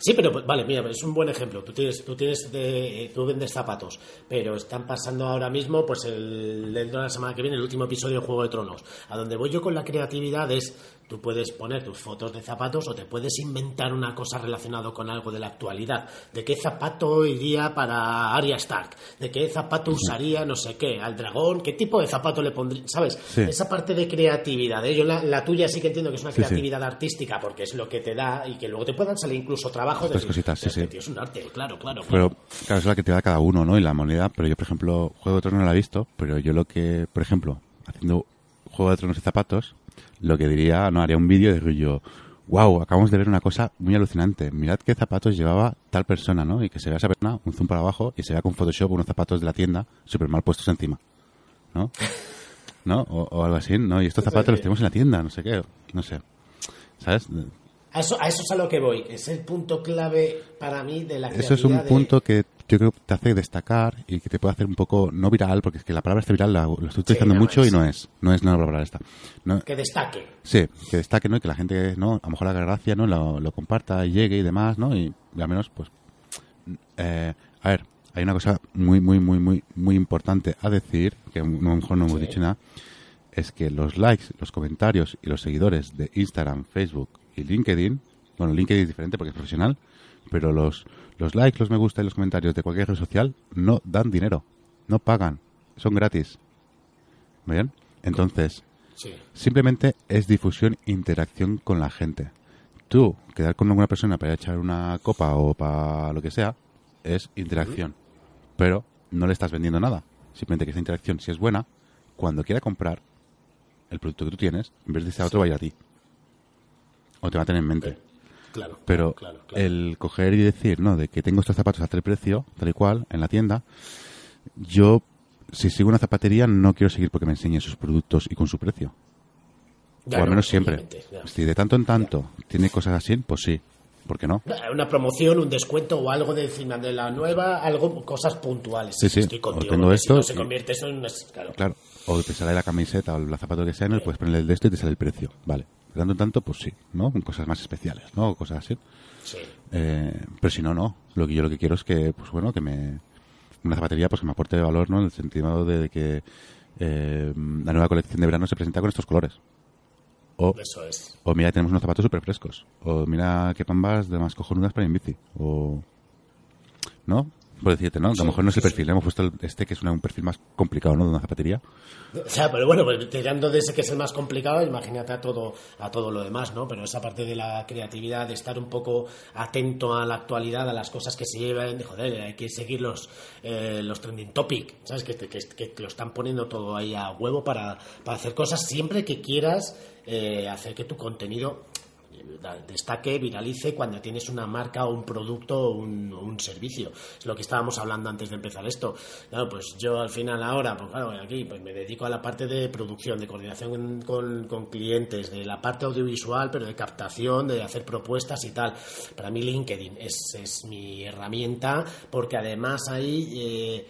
Sí, pero pues, vale, mira, es un buen ejemplo. Tú tienes, tú tienes, de- eh, tú vendes zapatos, pero están pasando ahora mismo, pues el dentro de la semana que viene, el último episodio de Juego de Tronos. A donde voy yo con la creatividad es, tú puedes poner tus fotos de zapatos o te puedes inventar una cosa relacionada con algo de la actualidad. ¿De qué zapato iría para Arya Stark? ¿De qué zapato usaría no sé qué? ¿Al dragón? ¿Qué tipo de zapato le pondría? ¿Sabes? Sí. Esa parte de creatividad. ¿eh? Yo la, la tuya sí que entiendo que es una Sí, sí. creatividad artística porque es lo que te da y que luego te puedan salir incluso trabajos de cositas, sí, este sí. es un arte, claro, claro. Pero, claro. claro, es la que te da cada uno, ¿no? Y la moneda. Pero yo, por ejemplo, Juego de Tronos no la he visto, pero yo lo que, por ejemplo, haciendo Juego de Tronos y zapatos, lo que diría, no, haría un vídeo de rollo, wow, acabamos de ver una cosa muy alucinante. Mirad qué zapatos llevaba tal persona, ¿no? Y que se vea esa persona, un zoom para abajo, y se vea con Photoshop unos zapatos de la tienda súper mal puestos encima, ¿no? ¿No? O, o algo así, ¿no? Y estos zapatos los tenemos en la tienda, no sé qué, no sé. ¿Sabes? A eso, a eso es a lo que voy. Es el punto clave para mí de la Eso es un de- punto que yo creo que te hace destacar y que te puede hacer un poco, no viral, porque es que la palabra esta viral la, lo estoy utilizando no mucho es. y no es, no es la palabra esta. No, que destaque. sí, que destaque, ¿no? Y que la gente, ¿no? A lo mejor haga gracia, ¿no? Lo, lo comparta y llegue y demás, ¿no? Y, y al menos, pues, eh, a ver, hay una cosa muy, muy, muy, muy, muy importante a decir, que a lo mejor no hemos dicho nada, es que los likes, los comentarios y los seguidores de Instagram, Facebook y LinkedIn, bueno, LinkedIn es diferente porque es profesional, pero los, los likes, los me gusta y los comentarios de cualquier red social no dan dinero, no pagan, son gratis. ¿Bien? Entonces, simplemente es difusión, interacción con la gente. Tú, quedar con alguna persona para echar una copa o para lo que sea, es interacción. Pero no le estás vendiendo nada. Simplemente que esa interacción, si es buena, cuando quiera comprar el producto que tú tienes, en vez de ese otro, vaya a ti. O te va a tener en mente. Claro, Pero claro, claro. el coger y decir, no, de que tengo estos zapatos a tal precio, tal y cual, en la tienda, yo, si sigo una zapatería, no quiero seguir porque me enseñe sus productos y con su precio. Ya o al no, menos siempre. ya. Si de tanto en tanto tiene cosas así, pues sí. ¿Por qué no? Una promoción, un descuento o algo de encima de la nueva, algo, cosas puntuales. Sí, sí. Estoy contigo. O tengo esto Si no se convierte eso en una... Claro. Claro. O te sale la camiseta o la zapato que sea, no le puedes poner el de esto y te sale el precio. Vale. De tanto pues sí, ¿no? Con cosas más especiales, ¿no? O cosas así. Sí. Eh, pero si no, no. Lo que yo lo que quiero es que, pues bueno, que me una zapatería pues que me aporte valor, ¿no? En el sentido de que eh, la nueva colección de verano se presenta con estos colores. O, Eso es. o mira, tenemos unos zapatos súper frescos. O mira qué pambas de más cojonudas para ir en bici. O... ¿No? Por decirte, ¿no? A lo mejor no es el perfil. Hemos puesto el- este que es un perfil más complicado, ¿no? De una zapatería. O sea, pero bueno, pues tirando de ese que es el más complicado, imagínate a todo, a todo lo demás, ¿no? Pero esa parte de la creatividad, de estar un poco atento a la actualidad, a las cosas que se llevan, de joder, hay que seguir los, eh, los trending topic, ¿sabes? Que, que, que lo están poniendo todo ahí a huevo para, para hacer cosas siempre que quieras eh, hacer que tu contenido destaque, viralice cuando tienes una marca o un producto o un, servicio. Es lo que estábamos hablando antes de empezar esto. Claro, pues yo al final ahora, pues claro, aquí pues me dedico a la parte de producción, de coordinación con, con clientes, de la parte audiovisual, pero de captación, de hacer propuestas y tal. Para mí LinkedIn es, es mi herramienta porque además ahí... eh,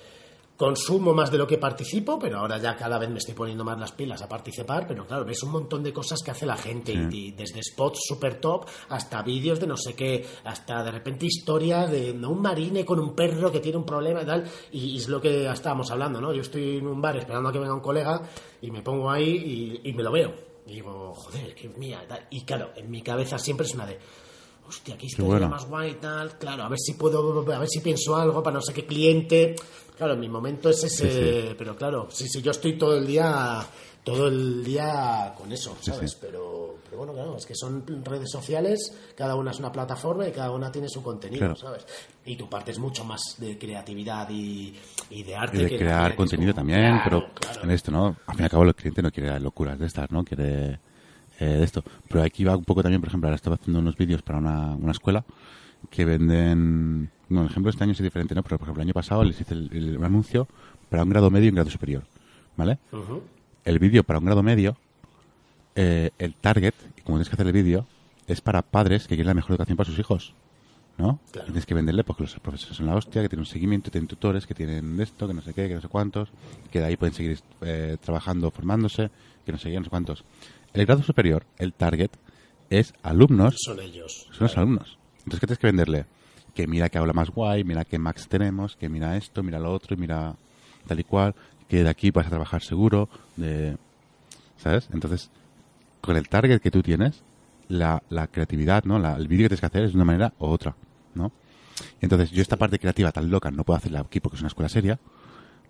consumo más de lo que participo, pero ahora ya cada vez me estoy poniendo más las pilas a participar, pero claro, ves un montón de cosas que hace la gente, y, y desde spots super top hasta vídeos de no sé qué, hasta de repente historias de ¿no? un marine con un perro que tiene un problema y tal, y, y es lo que estábamos hablando, ¿no? Yo estoy en un bar esperando a que venga un colega y me pongo ahí y, y me lo veo. Y digo, joder, qué mía, y tal. y claro, en mi cabeza siempre es una de, hostia, aquí historia bueno. más guay y tal, claro, a ver si puedo, a ver si pienso algo para no sé qué cliente. Claro, en mi momento es ese, pero claro, sí, sí, yo estoy todo el día, todo el día con eso, ¿sabes? sí. Pero, pero bueno, claro, es que son redes sociales, cada una es una plataforma y cada una tiene su contenido, Claro. ¿sabes? Y tu parte es mucho más de creatividad y, y de arte. Y de que crear que contenido como- también, Claro, pero claro. en esto, ¿no? Al fin y al cabo el cliente no quiere locuras de estas, ¿no? Quiere eh, de esto. Pero aquí va un poco también, por ejemplo, ahora estaba haciendo unos vídeos para una, una escuela que venden... Bueno, el ejemplo este año es diferente, ¿no? Pero, por ejemplo, el año pasado les hice el, el anuncio para un grado medio y un grado superior, ¿vale? El vídeo para un grado medio, eh, el target, como tienes que hacer el vídeo, es para padres que quieren la mejor educación para sus hijos. ¿No? Claro. Tienes que venderle porque los profesores son la hostia, que tienen un seguimiento, tienen tutores, que tienen esto, que no sé qué, que no sé cuántos, que de ahí pueden seguir eh, trabajando, formándose, que no sé qué, no sé cuántos. El grado superior, el target, es alumnos, Son ellos. son los alumnos. Entonces, ¿qué tienes que venderle? Que mira que habla más guay, mira qué Max tenemos, que mira esto, mira lo otro, y mira tal y cual, que de aquí vas a trabajar seguro, de, ¿sabes? Entonces, con el target que tú tienes, la, la creatividad, ¿no? La- el vídeo que tienes que hacer es de una manera u otra, ¿no? Entonces, yo esta parte creativa tan loca no puedo hacerla aquí porque es una escuela seria,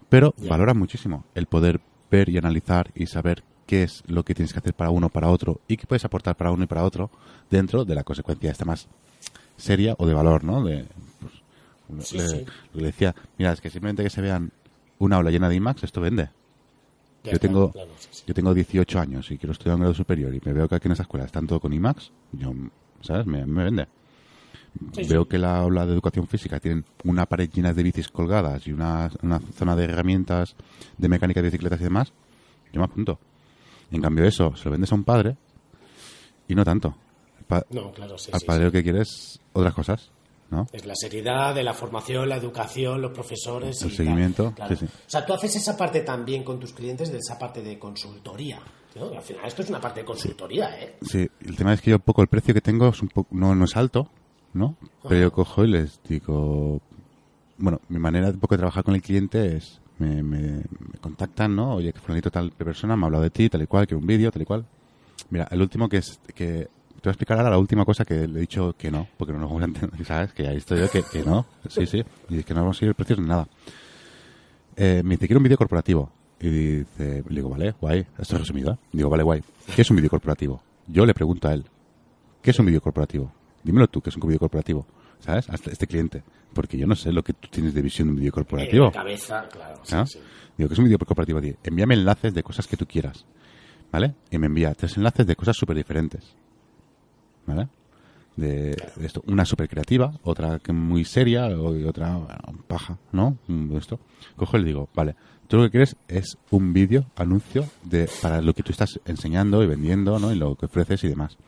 pero valora muchísimo el poder ver y analizar y saber qué es lo que tienes que hacer para uno, para otro y qué puedes aportar para uno y para otro dentro de la consecuencia esta más seria o de valor, ¿no? De, pues, Sí, le, sí. le decía, mira, es que simplemente que se vean una aula llena de IMAX, esto vende. Ya yo tengo claro, sí, sí. yo tengo 18 años y quiero estudiar un grado superior y me veo que aquí en esa escuela están todo con IMAX, yo, ¿sabes? Me, me vende. Veo que la aula de educación física tienen una pared llena de bicis colgadas y una, una zona de herramientas de mecánica de bicicletas y demás, yo me apunto. En cambio eso, se lo vendes a un padre y no tanto. No, claro, sí, al sí, padre sí. lo que quiere es otras cosas, ¿no? Es la seriedad de la formación, la educación, los profesores. El y seguimiento, tal, claro. sí, sí. O sea, tú haces esa parte también con tus clientes de esa parte de consultoría. al final esto es una parte de consultoría, ¿eh? Sí, el tema es que yo un poco el precio que tengo es un poco, no, no es alto, ¿no? Pero yo cojo y les digo, bueno, mi manera un poco de trabajar con el cliente es, me, me, contactan, ¿no? Oye, que fulanito tal persona me ha hablado de ti, tal y cual, que un vídeo, tal y cual. Mira, el último que es, que voy a explicar ahora la última cosa que le he dicho que no, porque no nos vamos a entender, ¿sabes? Que ahí estoy yo, que, que no, sí, sí, y que no vamos a seguir precios ni nada. Eh, me dice, quiero un vídeo corporativo. Y dice, le digo, vale, guay, esto es resumido, ¿eh? Digo, vale, guay. ¿Qué es un vídeo corporativo? Yo le pregunto a él, ¿qué es un vídeo corporativo? Dímelo tú, ¿qué es un vídeo corporativo? ¿Sabes? A este, cliente. Porque yo no sé lo que tú tienes de visión de un vídeo corporativo. En la cabeza, claro. Sí, ¿Ah? sí. Digo, ¿qué es un vídeo corporativo? Envíame enlaces de cosas que tú quieras. ¿Vale? Y me envía tres enlaces de cosas súper diferentes. ¿Vale? De, esto. Una súper creativa, otra que muy seria, y otra paja, ¿no? De esto. Cojo y le digo, vale, tú lo que quieres es un vídeo, anuncio, de, para lo que tú estás enseñando y vendiendo, ¿no? Y lo que ofreces y demás.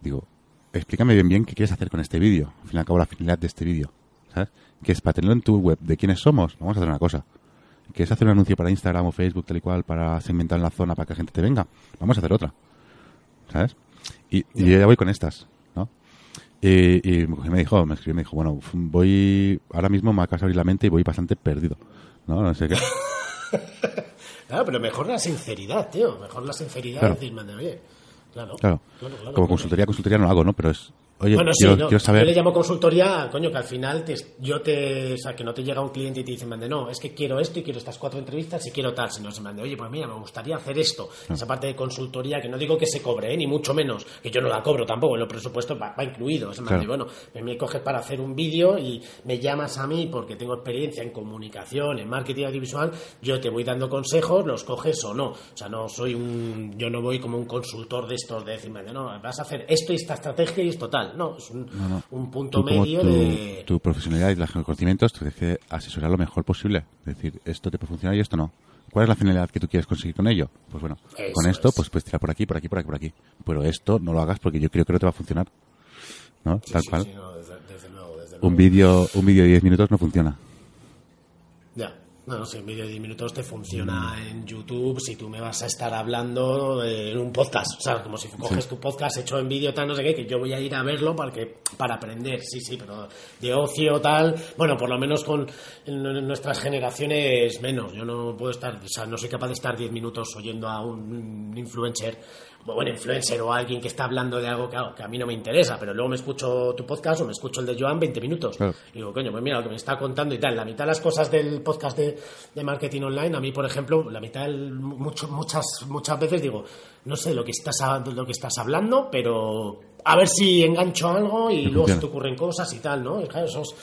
Digo, explícame bien bien qué quieres hacer con este vídeo. Al fin y al cabo, la finalidad de este vídeo. ¿Sabes? Que es para tenerlo en tu web de quiénes somos. Vamos a hacer una cosa. ¿Quieres hacer un anuncio para Instagram o Facebook, tal y cual, para segmentar en la zona para que la gente te venga? Vamos a hacer otra. ¿Sabes? Y, y yo ya voy con estas, ¿no? Y, me dijo, me escribió, me dijo, bueno, voy, ahora mismo me acaba de abrir la mente y voy bastante perdido, ¿no? No sé qué. [laughs] claro, pero mejor la sinceridad, tío, mejor la sinceridad claro. decir, oye, claro, claro, como consultoría, consultoría no lo hago, ¿no? Pero es, Oye, bueno, sí, quiero, saber... yo le llamo consultoría, coño, que al final te, yo te, o sea, que no te llega un cliente y te dice, mande, no, es que quiero esto y quiero estas cuatro entrevistas y quiero tal, sino se mande, oye, pues mira, me gustaría hacer esto, ah. esa parte de consultoría que no digo que se cobre, ¿eh? ni mucho menos, que yo no la cobro tampoco, en los presupuestos va, incluido, se mande, bueno, me coges para hacer un vídeo y me llamas a mí porque tengo experiencia en comunicación, en marketing audiovisual, yo te voy dando consejos, los coges o no, o sea, no soy un, yo no voy como un consultor de estos de decirme, no, vas a hacer esto y esta estrategia y esto tal, no, es un un punto medio tu, de... Tu profesionalidad y los conocimientos te que asesorar lo mejor posible. Es decir, esto te puede funcionar y esto no. ¿Cuál es la finalidad que tú quieres conseguir con ello? Pues bueno, con esto, pues puedes tirar por aquí, por aquí, por aquí, por aquí. Pero esto no lo hagas porque yo creo que no te va a funcionar. ¿No? Tal cual. Un vídeo un vídeo de 10 minutos no funciona. Ya. No, si un vídeo de 10 minutos te funciona en YouTube si tú me vas a estar hablando en un podcast. O sea, como si coges tu podcast hecho en vídeo tal, no sé qué, que yo voy a ir a verlo para, para aprender. Sí, sí, pero de ocio tal, bueno, por lo menos con nuestras generaciones menos. Yo no puedo estar, o sea, no soy capaz de estar 10 minutos oyendo a un influencer bueno, influencer o alguien que está hablando de algo que, que, a mí no me interesa, pero luego me escucho tu podcast o me escucho el de Joan 20 minutos. Y digo, coño, pues mira lo que me está contando y tal. La mitad de las cosas del podcast de, de marketing online, a mí, por ejemplo, la mitad, mucho, muchas, muchas veces digo, no sé lo que estás, lo que estás hablando, pero a ver si engancho algo y luego se te ocurren cosas y tal, ¿no? Claro, esos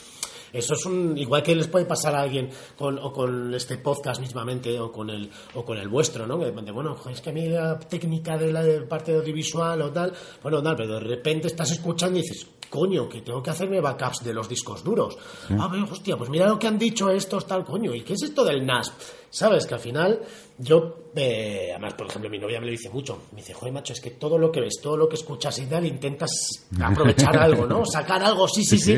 eso es un igual que les puede pasar a alguien con, o con este podcast mismamente o con el o con el vuestro, ¿no? Que bueno, es que a mí la técnica de la parte audiovisual o tal, bueno, tal, pero de repente estás escuchando y dices, coño, que tengo que hacerme backups de los discos duros. Ah, pero hostia, pues mira lo que han dicho estos tal, coño, ¿y qué es esto del NAS? Sabes que al final yo, eh, además, por ejemplo, mi novia me lo dice mucho. Me dice, joder, macho, es que todo lo que ves, todo lo que escuchas y tal, intentas [laughs] aprovechar algo, ¿no? Sacar algo, sí, sí, sí.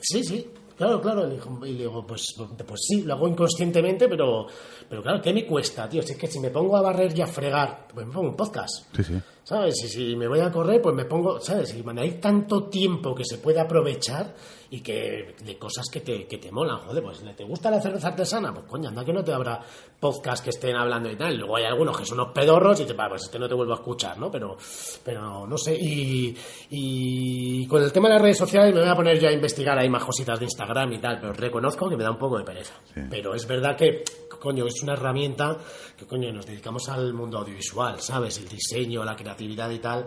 sí, sí, Claro, claro. Y le digo, pues, pues sí, lo hago inconscientemente, pero, pero claro, ¿qué me cuesta, tío? Si es que si me pongo a barrer y a fregar, pues me pongo un podcast. Sí, sí. ¿Sabes? Y si me voy a correr, pues me pongo, ¿sabes? Y hay tanto tiempo que se puede aprovechar y que de cosas que te, que te molan, joder, pues ¿te gusta la cerveza artesana? Pues coño, anda que no te habrá podcast que estén hablando y tal. Luego hay algunos que son unos pedorros y te pues este no te vuelvo a escuchar, ¿no? Pero, pero no sé. Y, y con el tema de las redes sociales me voy a poner yo a investigar ahí más cositas de Instagram y tal, pero reconozco que me da un poco de pereza. Pero es verdad que, coño, es una herramienta que, coño, nos dedicamos al mundo audiovisual, ¿sabes? El diseño, la creatividad y tal,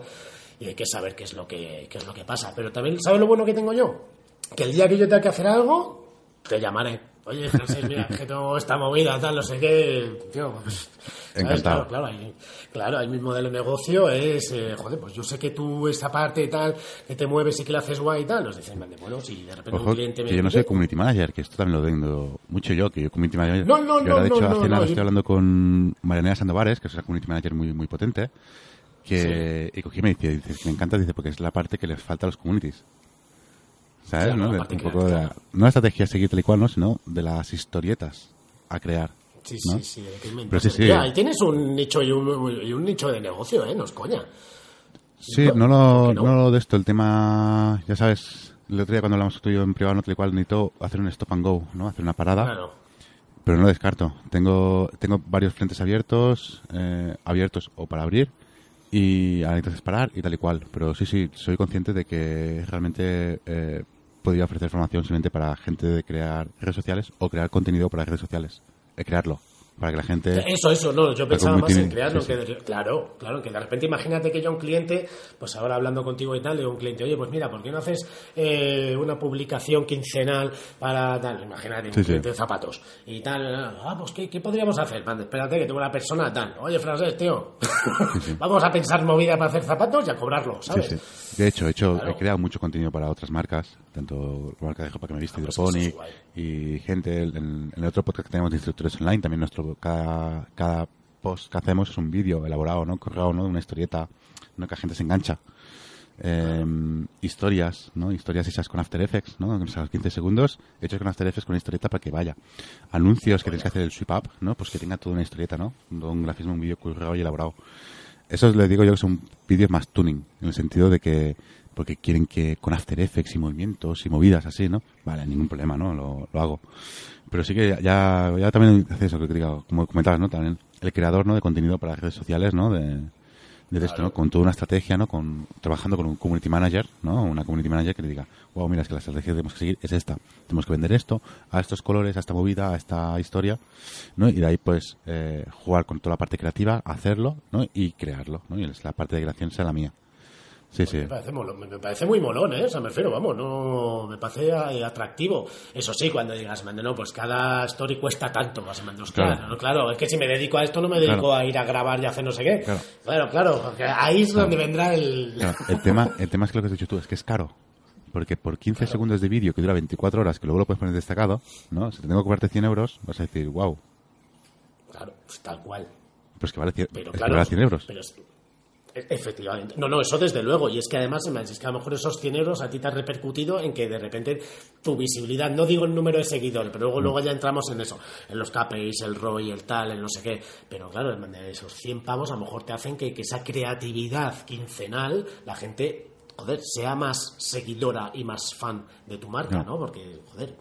y hay que saber qué es lo que, qué es lo que pasa. Pero también, ¿sabes lo bueno que tengo yo? Que el día que yo tenga que hacer algo, te llamaré. Oye, Francés, mira, que tengo esta movida, tal, no sé qué. Tío, Encantado. Claro, claro, claro, ahí mi modelo de negocio es, eh, joder, pues yo sé que tú esa parte y tal, que te mueves y que la haces guay y tal, nos dicen, bueno, si de repente un cliente me... Que yo no soy community manager, que esto también lo tengo mucho yo, que yo community manager... No, no, no, de hecho, no, hace nada estoy hablando con Marianela Sandovares, que es una community manager muy, muy potente, que y cogí y me dice, dice, me encanta, dice, porque es la parte que les falta a los communities. ¿Sabes? ¿no? un poco de la, no la estrategia a seguir tal y cual, ¿no? sino de las historietas a crear. Sí, sí, sí. Sí, sí. ahí tienes un nicho y un, y un, nicho de negocio, ¿eh? No es coña. Sí, no lo, no? lo de esto, el tema, ya sabes, el otro día cuando hablamos tú y yo en privado, no tal y cual, necesito hacer un stop and go, ¿no? Hacer una parada. Claro. Pero no descarto. Tengo, tengo varios frentes abiertos, eh, abiertos o para abrir, y necesitas parar y tal y cual. Pero sí, sí, soy consciente de que realmente eh, podría ofrecer formación simplemente para gente de crear redes sociales o crear contenido para redes sociales. Eh, crearlo para que la gente... Eso, eso, no, yo pensaba más en crearlo, sí, que de- claro, claro, que de repente imagínate que yo a un cliente, pues ahora hablando contigo y tal, le digo a un cliente, oye, pues mira, ¿por qué no haces eh, una publicación quincenal para tal? Imagínate, un Sí, sí. cliente de zapatos y tal, ah, pues ¿qué, qué podríamos hacer? Man, espérate, que tengo una persona tal, oye, Francés, tío, [laughs] vamos a pensar movida para hacer zapatos y a cobrarlo, Sí, ¿sabes? sí. De hecho, he, hecho Claro. he creado mucho contenido para otras marcas, tanto la marca de ropa que me viste, pues eso es Hydroponic, guay. y gente, en, en el otro podcast que tenemos de instructores online, también nuestro cada, cada post que hacemos es un vídeo elaborado, ¿no? Corrado, ¿no? Una historieta, ¿no? Que la gente se engancha. Eh, historias, ¿no? Historias hechas con After Effects, ¿no? O sea, a los 15 segundos, hechos con After Effects con una historieta para que vaya. Anuncios que tienes que hacer el sweep up, ¿no? Pues que tenga toda una historieta, ¿no? Un grafismo, un vídeo currado y elaborado. Eso les digo yo que son vídeos más tuning, en el sentido de que, porque quieren que con After Effects y movimientos y movidas así, ¿no? Vale, ningún problema, ¿no? Lo, lo hago. Pero sí que ya, ya, también hace eso, que te como comentabas, ¿no? También el creador, ¿no? De contenido para redes sociales, ¿no? De, de esto, ¿no? Con toda una estrategia, ¿no? Con, trabajando con un community manager, ¿no? Una community manager que le diga, wow, mira, es que la estrategia que tenemos que seguir es esta. Tenemos que vender esto, a estos colores, a esta movida, a esta historia, ¿no? Y de ahí, pues, eh, jugar con toda la parte creativa, hacerlo, ¿no? Y crearlo, ¿no? Y es la parte de creación sea la mía. Sí, sí. Me parece, molón, me me parece muy molón, ¿eh? O sea, me refiero, vamos, no, me parece eh, atractivo. Eso sí, cuando digas, mande, no, pues cada story cuesta tanto, vas a mandar, Claro. claro. claro, es que si me dedico a esto no me dedico Claro. a ir a grabar y hacer no sé qué. Claro. Claro, claro, porque ahí es donde vendrá el... El tema, el tema es que lo que has dicho tú es que es caro. Porque por 15 segundos de vídeo que dura 24 horas, que luego lo puedes poner destacado, ¿no? Si te tengo que cobrarte 100 euros, vas a decir, wow, Claro, pues tal cual. pues que vale 100, Pero es que claro, vale 100 euros. pero es- efectivamente. No, no, eso desde luego. Y es que además, es que a lo mejor esos 100 euros a ti te ha repercutido en que de repente tu visibilidad, no digo el número de seguidores, pero luego, luego ya entramos en eso, en los KPIs, el ROI, el tal, el no sé qué. Pero claro, esos 100 pavos a lo mejor te hacen que, que esa creatividad quincenal, la gente, joder, sea más seguidora y más fan de tu marca, No. ¿no? Porque, joder.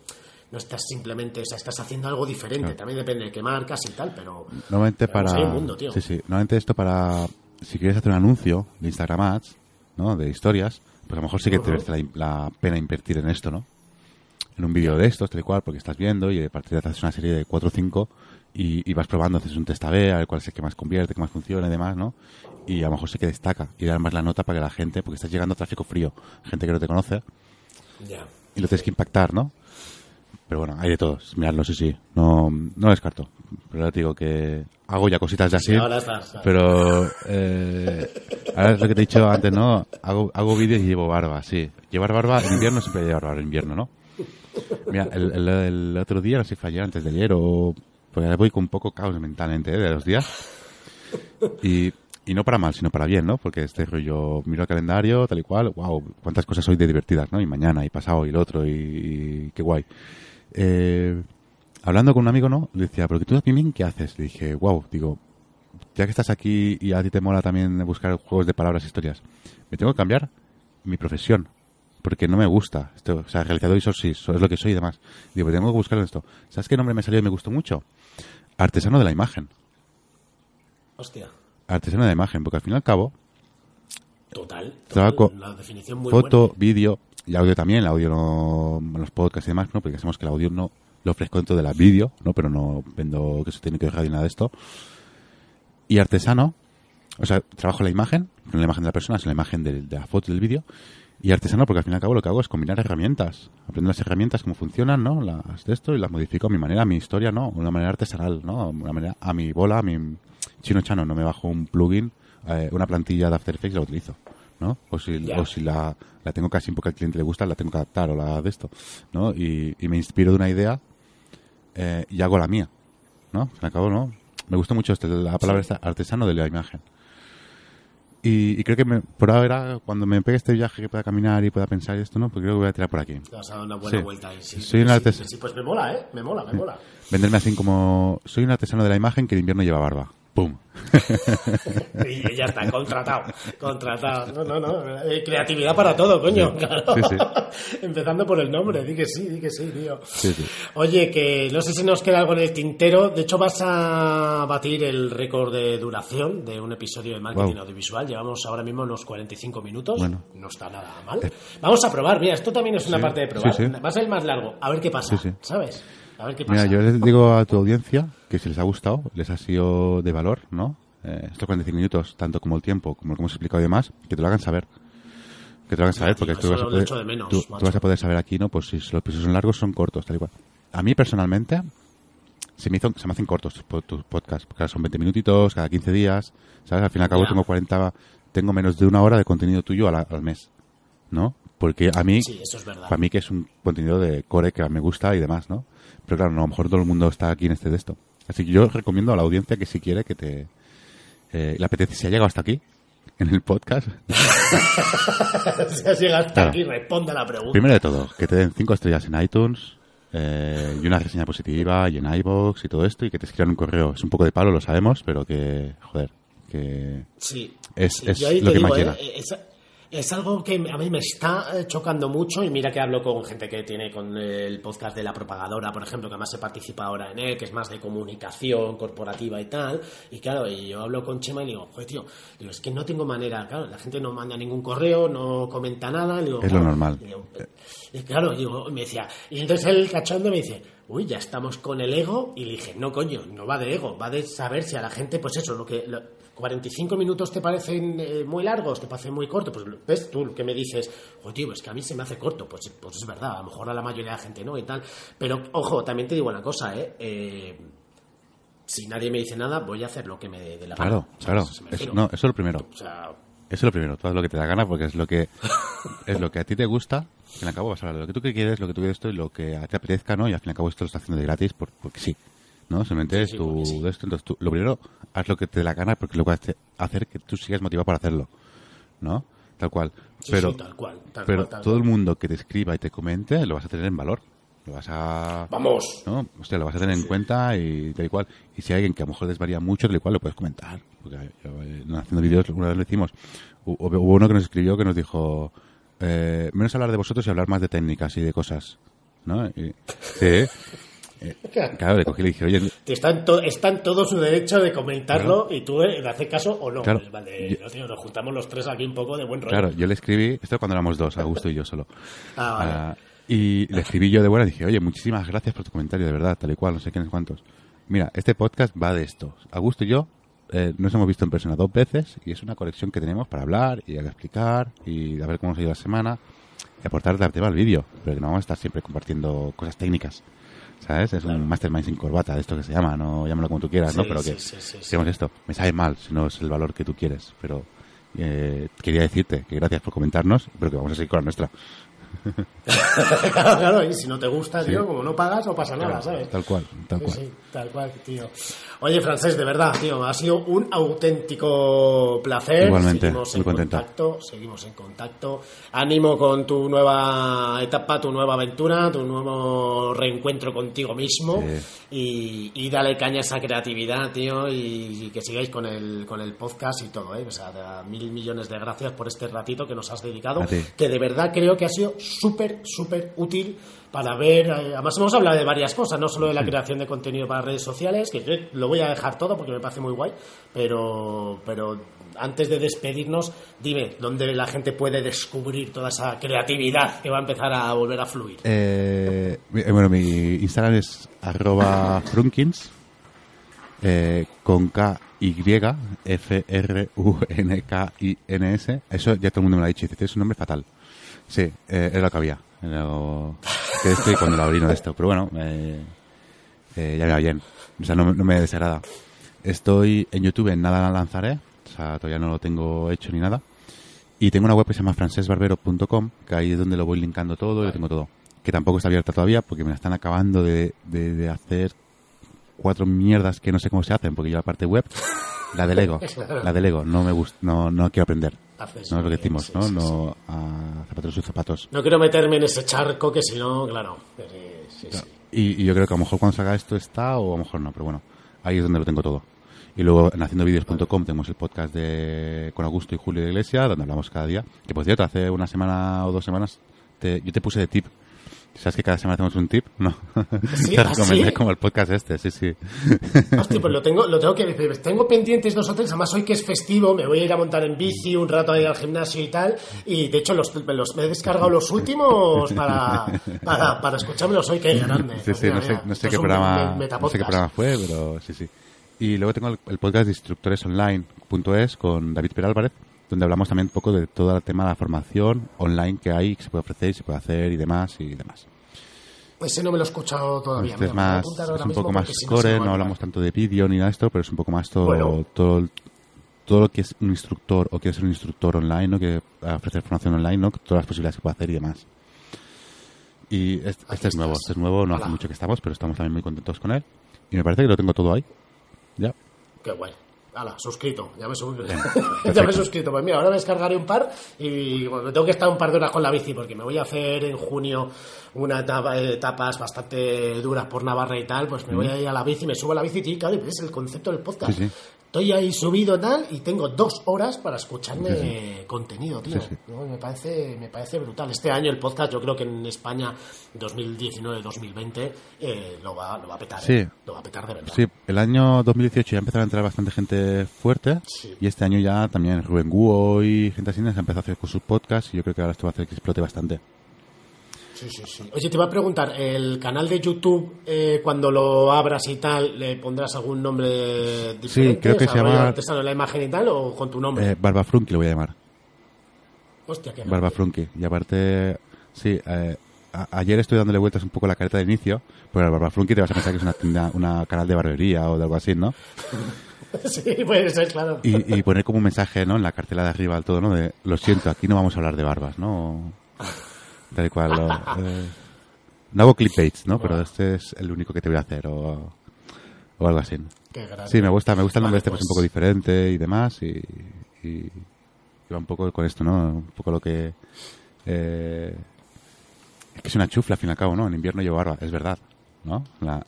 No estás simplemente, o sea, estás haciendo algo diferente. También depende de qué marcas y tal, pero. Normalmente pero para... mundo, tío. Sí, sí. Normalmente esto para... Si quieres hacer un anuncio de Instagram Ads, ¿no? De historias, pues a lo mejor sí que te merece la, la pena invertir en esto, ¿no? En un vídeo de estos, tal y cual, porque estás viendo y a partir de ahí te haces una serie de 4 o 5 y, y vas probando, haces un test A-B, a ver cuál es el que más convierte, que más funciona y demás, ¿no? Y a lo mejor sí que destaca y dar más la nota para que la gente, porque estás llegando a tráfico frío, gente que no te conoce, Ya. y lo tienes que impactar, ¿no? Pero bueno, hay de todos. Miradlo, sí, sí. No, no lo descarto. Pero te digo que hago ya cositas de así. ahora estás, claro. Pero eh, ahora es lo que te he dicho antes, ¿no? Hago, hago vídeos y llevo barba, sí. Llevar barba en invierno siempre llevar barba en invierno, ¿no? Mira, el, el- el otro día, no sé si ayer, antes de ayer, o... Pues ahora voy con un poco caos mentalmente, ¿eh? De los días. Y, y no para mal, sino para bien, ¿no? Porque este rollo, miro el calendario, tal y cual, wow, cuántas cosas hoy de divertidas, ¿no? Y mañana, y pasado, y el otro, y, y qué guay. Eh, hablando con un amigo, ¿no? Le decía, pero que tú también, ¿qué haces? Le dije, wow, digo, ya que estás aquí y a ti te mola también buscar juegos de palabras, historias, me tengo que cambiar mi profesión. Porque no me gusta. Esto, o sea, realizador y sí, eso es lo que soy y demás. Digo, pero tengo que buscar esto. ¿Sabes qué nombre me salió y me gustó mucho? Artesano de la imagen. Hostia. Artesano de la imagen, porque al fin y al cabo, Total. Trabajo- la definición muy foto, buena. vídeo y audio también. El audio no, los podcasts y demás, ¿no? Porque sabemos que el audio no lo ofrezco dentro de la vídeo, ¿no? Pero no vendo que se tiene que dejar ni nada de esto. Y artesano, o sea, trabajo la imagen, no la imagen de la persona, sino la imagen del- de, la foto del vídeo. Y artesano, porque al fin y al cabo lo que hago es combinar herramientas. Aprendo las herramientas, cómo funcionan, ¿no? Las de esto y las modifico a mi manera, a mi historia, ¿no? De una manera artesanal, ¿no? De Una manera, a mi bola, a mi chino chano. No me bajo un plugin, eh, una plantilla de After Effects la utilizo, ¿no? O si, o si la, la tengo casi porque al cliente le gusta, la tengo que adaptar o la de esto, ¿no? Y, y me inspiro de una idea eh, y hago la mía, ¿no? Y al cabo, ¿no? Me gusta mucho este, la palabra esta, artesano de la imagen. Y, y creo que me- por ahora, cuando me pegue este viaje que pueda caminar y pueda pensar y esto, ¿no? Pues creo que voy a tirar por aquí. Te vas a dar una buena Sí. vuelta ahí, sí. Soy un Sí, artes- sí, sí, pues me mola, ¿eh? Me mola, me mola. Venderme así como, soy un artesano de la imagen que de invierno lleva barba. ¡Pum! [laughs] y ya está, contratado, contratado. No, no, no, eh, creatividad para todo, coño, claro. Sí, sí. [laughs] Empezando por el nombre, di que sí, di que sí, tío. Oye, que no sé si nos queda algo en el tintero, de hecho vas a batir el récord de duración de un episodio de marketing Wow. audiovisual, llevamos ahora mismo unos 45 minutos, Bueno. no está nada mal. Vamos a probar, mira, esto también es una parte de probar, va a ser más largo, a ver qué pasa. ¿sabes? A ver qué pasa. Mira, yo les digo a tu audiencia que si les ha gustado, les ha sido de valor, ¿no? Eh, estos 45 minutos, tanto como el tiempo, como lo que hemos explicado y demás, que te lo hagan saber. Que te lo hagan saber, porque tú vas, a poder, echo de menos, tú- tú macho. vas a poder saber aquí, ¿no? Pues si los episodios son largos, son cortos, tal y cual. A mí, personalmente, se me, hizo, se me hacen cortos tus, tus podcasts, porque son 20 minutitos, cada 15 días, ¿sabes? Al fin y al cabo tengo 40, tengo menos de una hora de contenido tuyo al, al mes, ¿no? Porque a mí, Sí, eso es verdad. para mí que es un contenido de core que me gusta y demás, ¿no? Pero claro, no, a lo mejor todo el mundo está aquí en este de esto. Así que yo recomiendo a la audiencia que si quiere que te eh, le apetece, si ha llegado hasta aquí en el podcast, [laughs] si has llegado hasta Claro. aquí, responde a la pregunta. primero de todo, que te den cinco estrellas en iTunes eh, y una reseña positiva y en iBox y todo esto y que te escriban un correo. Es un poco de palo, lo sabemos, pero que, joder, que Sí. Es- sí, es lo que más ¿eh? llena. Es algo que a mí me está eh, chocando mucho y mira que hablo con gente que tiene con el podcast de la propagadora, por ejemplo, que además se participa ahora en él, que es más de comunicación corporativa y tal. Y claro, y yo hablo con Chema y digo, joder, tío, digo, es que no tengo manera, claro, la gente no manda ningún correo, no comenta nada. digo, Es lo normal. y digo, y claro, digo, me decía, y entonces el cachondo me dice, uy, ya estamos con el ego, y le dije, no, coño, no va de ego, va de saber si a la gente, pues eso, lo que, lo- 45 minutos te parecen eh, muy largos, te parecen muy cortos, pues ves tú lo que me dices, oye, tío, es que a mí se me hace corto, pues, pues es verdad, a lo mejor a la mayoría de la gente no y tal, pero ojo, también te digo una cosa, eh, eh, si nadie me dice nada, voy a hacer lo que me dé la claro, gana. claro. refiero. no, eso es lo primero. O sea, Eso es lo primero, todo lo que te da gana porque es lo que [laughs] es lo que a ti te gusta, al fin y al cabo vas a hablar de lo que tú quieres, lo que tú quieres esto y lo que a ti te apetezca, ¿no? Y al fin y al cabo esto lo estás haciendo de gratis por- porque sí, ¿no? Simplemente Sí, es sí, esto, entonces tú, lo primero, haz lo que te dé la gana porque lo va a hace- hacer que tú sigas motivado para hacerlo, ¿no? Tal cual. pero tal cual, tal pero cual, tal todo cual. el mundo que te escriba y te comente lo vas a tener en valor. Lo vas a Vamos. ¿no? Hostia, lo vas a tener en cuenta y tal y cual. Y si hay alguien que a lo mejor desvaría mucho, tal y cual, lo puedes comentar. Porque yo, eh, haciendo vídeos, una vez lo hicimos. Hu- Hubo hubo uno que nos escribió que nos dijo, eh, menos hablar de vosotros y hablar más de técnicas y de cosas. ¿No? Y- sí. Eh, claro, le cogí y le dije, oye, está en, to- está en todo su derecho de comentarlo y tú eh, de hacer caso o no. Claro. Pues vale, no, tío, nos juntamos los tres aquí un poco de buen rollo. claro, yo le escribí, esto cuando éramos dos, Augusto y yo solo. Ah, vale. Ah, y le escribí yo de buena y dije, oye, muchísimas gracias por tu comentario, de verdad, tal y cual, no sé quiénes cuántos. Mira, este podcast va de esto. Augusto y yo eh, nos hemos visto en persona dos veces y es una conexión que tenemos para hablar y explicar y a ver cómo nos ha ido la semana y aportar de tema al vídeo, pero que no vamos a estar siempre compartiendo cosas técnicas. ¿Sabes? Es un mastermind sin corbata, de esto que se llama, no llámalo como tú quieras, ¿no? Pero sí, que sí, sí, sí. hacemos esto. Me sabe mal si no es el valor que tú quieres, pero eh, quería decirte que gracias por comentarnos, pero que vamos a seguir con la nuestra. Claro, claro, y si no te gusta, tío, como no pagas, no pasa nada, ¿sabes? Tal cual, tal Sí, cual. sí, tal cual, tío. Oye, Francés, de verdad, tío, ha sido un auténtico placer. Igualmente, seguimos muy en contento. contacto, seguimos en contacto. Ánimo con tu nueva etapa, tu nueva aventura, tu nuevo reencuentro contigo mismo. Y, y dale caña a esa creatividad, tío, y, y que sigáis con el, con el podcast y todo, ¿eh? O sea, mil millones de gracias por este ratito que nos has dedicado, que de verdad creo que ha sido súper, súper útil para ver, eh, además hemos hablado de varias cosas, no solo de la creación de contenido para redes sociales, que yo lo voy a dejar todo porque me parece muy guay, pero, pero antes de despedirnos, dime, ¿dónde la gente puede descubrir toda esa creatividad que va a empezar a volver a fluir? Eh, eh, bueno, mi Instagram es arroba frunkins eh, con K Y F R U N K I N S. Eso ya todo el mundo me lo ha dicho. Dice, es un nombre fatal. Sí, eh, era lo que había. Era lo- que estoy cuando lo abrí no de esto. Pero bueno, eh, eh, ya me va bien. O sea, no, me- no me desagrada. Estoy en YouTube en Nada Lanzaré. O sea, todavía no lo tengo hecho ni nada. Y tengo una web que se llama francesbarbero.com, que ahí es donde lo voy linkando todo y lo tengo todo. Que tampoco está abierta todavía porque me la están acabando de, de- de hacer cuatro mierdas que no sé cómo se hacen, porque yo la parte web la delego. [laughs] La delego, no me gusta, no, no quiero aprender. No es lo que decimos, sí, ¿no? sí, No a zapatos sus zapatos. No quiero meterme en ese charco que si no, claro. y yo creo que a lo mejor cuando salga esto está o a lo mejor no, pero bueno, ahí es donde lo tengo todo. Y luego en haciendovideos.com tenemos el podcast de con Augusto y Julio de Iglesia, donde hablamos cada día. Que por cierto, hace una semana o dos semanas te, yo te puse de tip ¿Sabes que cada semana hacemos un tip? No. ¿Sí? [laughs] Te ¿Ah, recomendé sí? como el podcast este, sí, sí. [laughs] Hostia, pues lo tengo, lo tengo que decir. Tengo pendientes dos o tres, además hoy que es festivo, me voy a ir a montar en bici, un rato a ir al gimnasio y tal. Y de hecho los, los me he descargado los últimos para, para, para escuchármelos hoy, que grande. Sí, sí, Mira, no sé, no sé qué es programa, no sé qué programa fue, pero sí, sí. Y luego tengo el, el podcast de instructoresonline.es con David Perálvarez, donde hablamos también un poco de todo el tema de la formación online que hay, que se puede ofrecer y se puede hacer y demás y demás. Ese no me lo he escuchado todavía. Este es más, es un poco más no core, no olvidar. hablamos tanto de vídeo ni nada de esto, pero es un poco más todo, Bueno. todo, todo lo que es un instructor o quiere ser un instructor online, ¿no? que ofrecer formación online, ¿no? todas las posibilidades que puede hacer y demás. Y este, este es nuevo, este es nuevo, no hace Hola. mucho que estamos, pero estamos también muy contentos con él. Y me parece que lo tengo todo ahí. Ya. Qué guay. Hala, suscrito. Ya me, [laughs] ya me he suscrito. Pues mira, ahora me descargaré un par y bueno, me tengo que estar un par de horas con la bici porque me voy a hacer en junio una etapa, etapas bastante duras por Navarra y tal. Pues me voy a ir a la bici, me subo a la bici y claro, es el concepto del podcast. Sí, sí. Estoy ahí subido tal y tengo dos horas para escucharme Sí, contenido, tío. Sí, sí. No, Me, parece, me parece brutal. Este año el podcast, yo creo que en España 2019-2020 eh, lo, va, lo va a petar. Sí. eh. Lo va a petar de verdad. Sí, el año 2018 ya empezaron a entrar bastante gente fuerte y este año ya también Rubén Guo y gente así se ha empezado a hacer con sus podcasts y yo creo que ahora esto va a hacer que explote bastante. Sí, sí, sí. Oye, te iba a preguntar, ¿el canal de YouTube, eh, cuando lo abras y tal, le pondrás algún nombre diferente? creo que O sea, se llama- artesano en la imagen y tal, o con tu nombre? Eh, Barba Frunky lo voy a llamar. Hostia, qué Barba Frunky. Y aparte, sí, eh, ayer estoy dándole vueltas un poco a la careta de inicio, pero el Barba Frunky te vas a pensar que es una, tienda- una canal de barbería o de algo así, ¿no? [laughs] sí, puede ser, claro. Y, y poner como un mensaje, ¿no? En la cartela de arriba al todo, ¿no? De, lo siento, aquí no vamos a hablar de barbas, ¿no? Tal cual. lo- eh, no hago clickbaits, ¿no? Pero este es el único que te voy a hacer o, o algo así. Qué. Sí, me gusta, me gusta el nombre Vale, este, pues, pues- un poco diferente y demás. Y, y, y va un poco con esto, ¿no? Un poco lo que. Eh, es que es una chufla, al fin y al cabo, ¿no? En invierno llevo barba, es verdad, ¿no? La,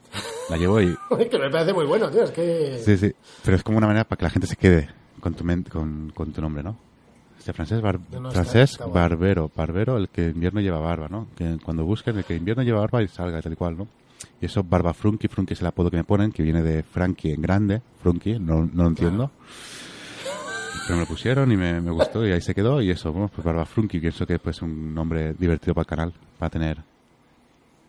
la llevo y. [laughs] que me parece muy bueno, tío, es que... Sí, sí. Pero es como una manera para que la gente se quede con tu, con, con tu nombre, ¿no? Este francés, bar- No, no, está- francés está barbero, barbero, el que invierno lleva barba, ¿no? Que cuando busquen el que invierno lleva barba y salga tal y cual, ¿no? Y eso, barba frunky, frunky es el apodo que me ponen, que viene de Frankie en grande, frunky, no, no lo entiendo. Pero me lo pusieron y me, me gustó y ahí se quedó y eso, bueno, pues barba frunky, pienso que pues, es un nombre divertido para el canal, para tener...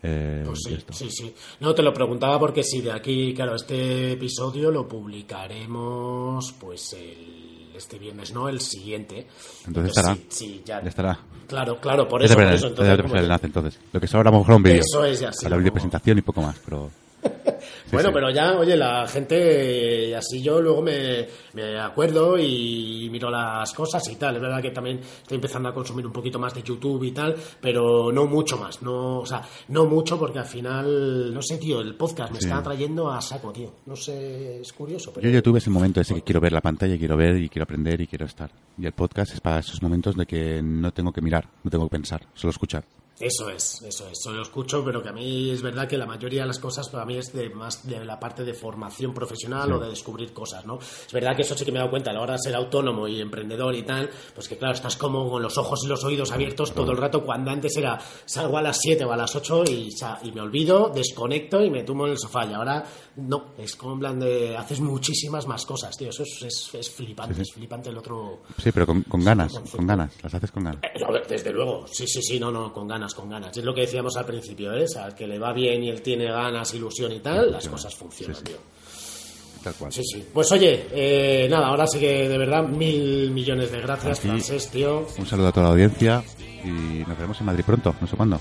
Eh, Pues sí, sí, sí. No, te lo preguntaba porque si de aquí, claro, este episodio lo publicaremos pues el, este viernes, no, el siguiente. Entonces estará. Sí, sí, ya. Ya estará. Claro, claro, por eso, por Entonces, el enlace entonces. Lo que sobra a lo mejor un vídeo. Eso es, ya, sí, Para la vídeo como- presentación y poco más, pero... [laughs] bueno, sí. pero ya, oye, la gente, eh, así yo luego me, me acuerdo y miro las cosas y tal. Es verdad que también estoy empezando a consumir un poquito más de YouTube y tal, pero no mucho más. No, o sea, no mucho porque al final, no sé, tío, el podcast me Sí. está trayendo a saco, tío. No sé, es curioso, pero... Yo YouTube es el momento ese que quiero ver la pantalla, quiero ver y quiero aprender y quiero estar. Y el podcast es para esos momentos de que no tengo que mirar, no tengo que pensar, solo escuchar. Eso es, eso es, lo escucho, pero que a mí es verdad que la mayoría de las cosas para mí es de más de la parte de formación profesional o de descubrir cosas, ¿no? Es verdad que eso sí que me he dado cuenta a la hora de ser autónomo y emprendedor y tal, pues que claro, estás como con los ojos y los oídos abiertos todo el rato cuando antes era salgo a las 7 o a las 8 y, me olvido, desconecto y me tumbo en el sofá. Y ahora no, es como en plan de haces muchísimas más cosas, tío, eso es, es, es flipante, es flipante el otro... Sí, pero con, con ganas, con ganas, las haces con ganas. Eh, a ver, desde luego, sí, sí, sí, no, no, con ganas, con ganas. Es lo que decíamos al principio, ¿eh? O sea, al que le va bien y él tiene ganas, ilusión y tal, las cosas funcionan, tío. Tal cual. Sí, sí. Pues oye, eh, nada, ahora sí que de verdad mil millones de gracias, Aquí. Francés, tío. Un saludo a toda la audiencia y nos veremos en Madrid pronto, no sé cuándo.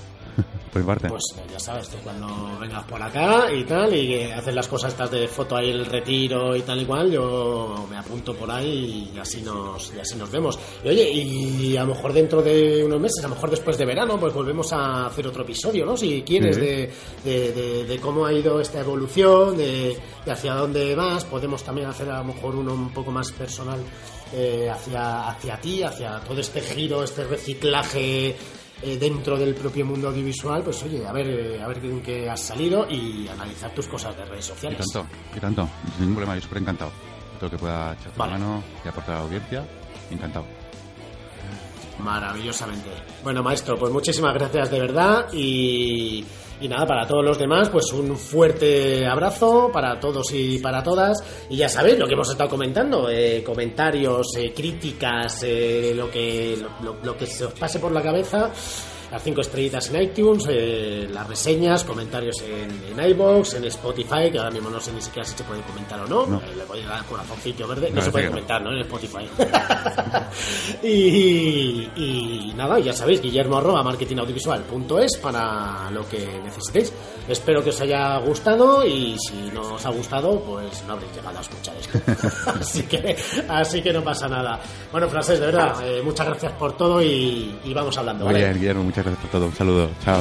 Por mi parte. Pues eh, ya sabes, tú cuando vengas por acá y tal, y que haces las cosas estas de foto ahí, el retiro y tal y cual, yo me apunto por ahí y así nos, y así nos vemos. Y oye, y a lo mejor dentro de unos meses, a lo mejor después de verano, pues volvemos a hacer otro episodio, ¿no? Si quieres, Sí. de, de, de- de cómo ha ido esta evolución, de, de hacia dónde vas. Podemos también hacer a lo mejor uno un poco más personal eh, hacia, hacia ti, hacia todo este giro, este reciclaje eh, dentro del propio mundo audiovisual, pues oye, a ver, eh, a ver en qué has salido y analizar tus cosas de redes Y sociales. tanto, y tanto, sin ningún problema, yo súper encantado. todo lo que pueda echar vale. mano y aportar a la audiencia. Encantado. Maravillosamente. Bueno, maestro, pues muchísimas gracias de verdad y, y, nada, para todos los demás, pues un fuerte abrazo para todos y para todas. Y ya sabéis lo que hemos estado comentando, eh, comentarios, eh, críticas, eh, lo, que, lo, lo que se os pase por la cabeza las cinco estrellitas en iTunes, eh, las reseñas, comentarios en, en iBox, en Spotify, que ahora mismo no sé ni siquiera si se puede comentar o no. Eh, le voy a dar corazoncito verde. No, se puede comentar, ¿no? En Spotify. [laughs] y, y, nada, ya sabéis, guillermo arroba marketingaudiovisual.es para lo que necesitéis. Espero que os haya gustado y si no os ha gustado, pues no habréis llegado a escuchar esto. [laughs] así, que, así que no pasa nada. Bueno, Frases, de verdad, eh, muchas gracias por todo y, y vamos hablando. ¿vale? bien, Guillermo, gracias por todo. Un saludo. Chao.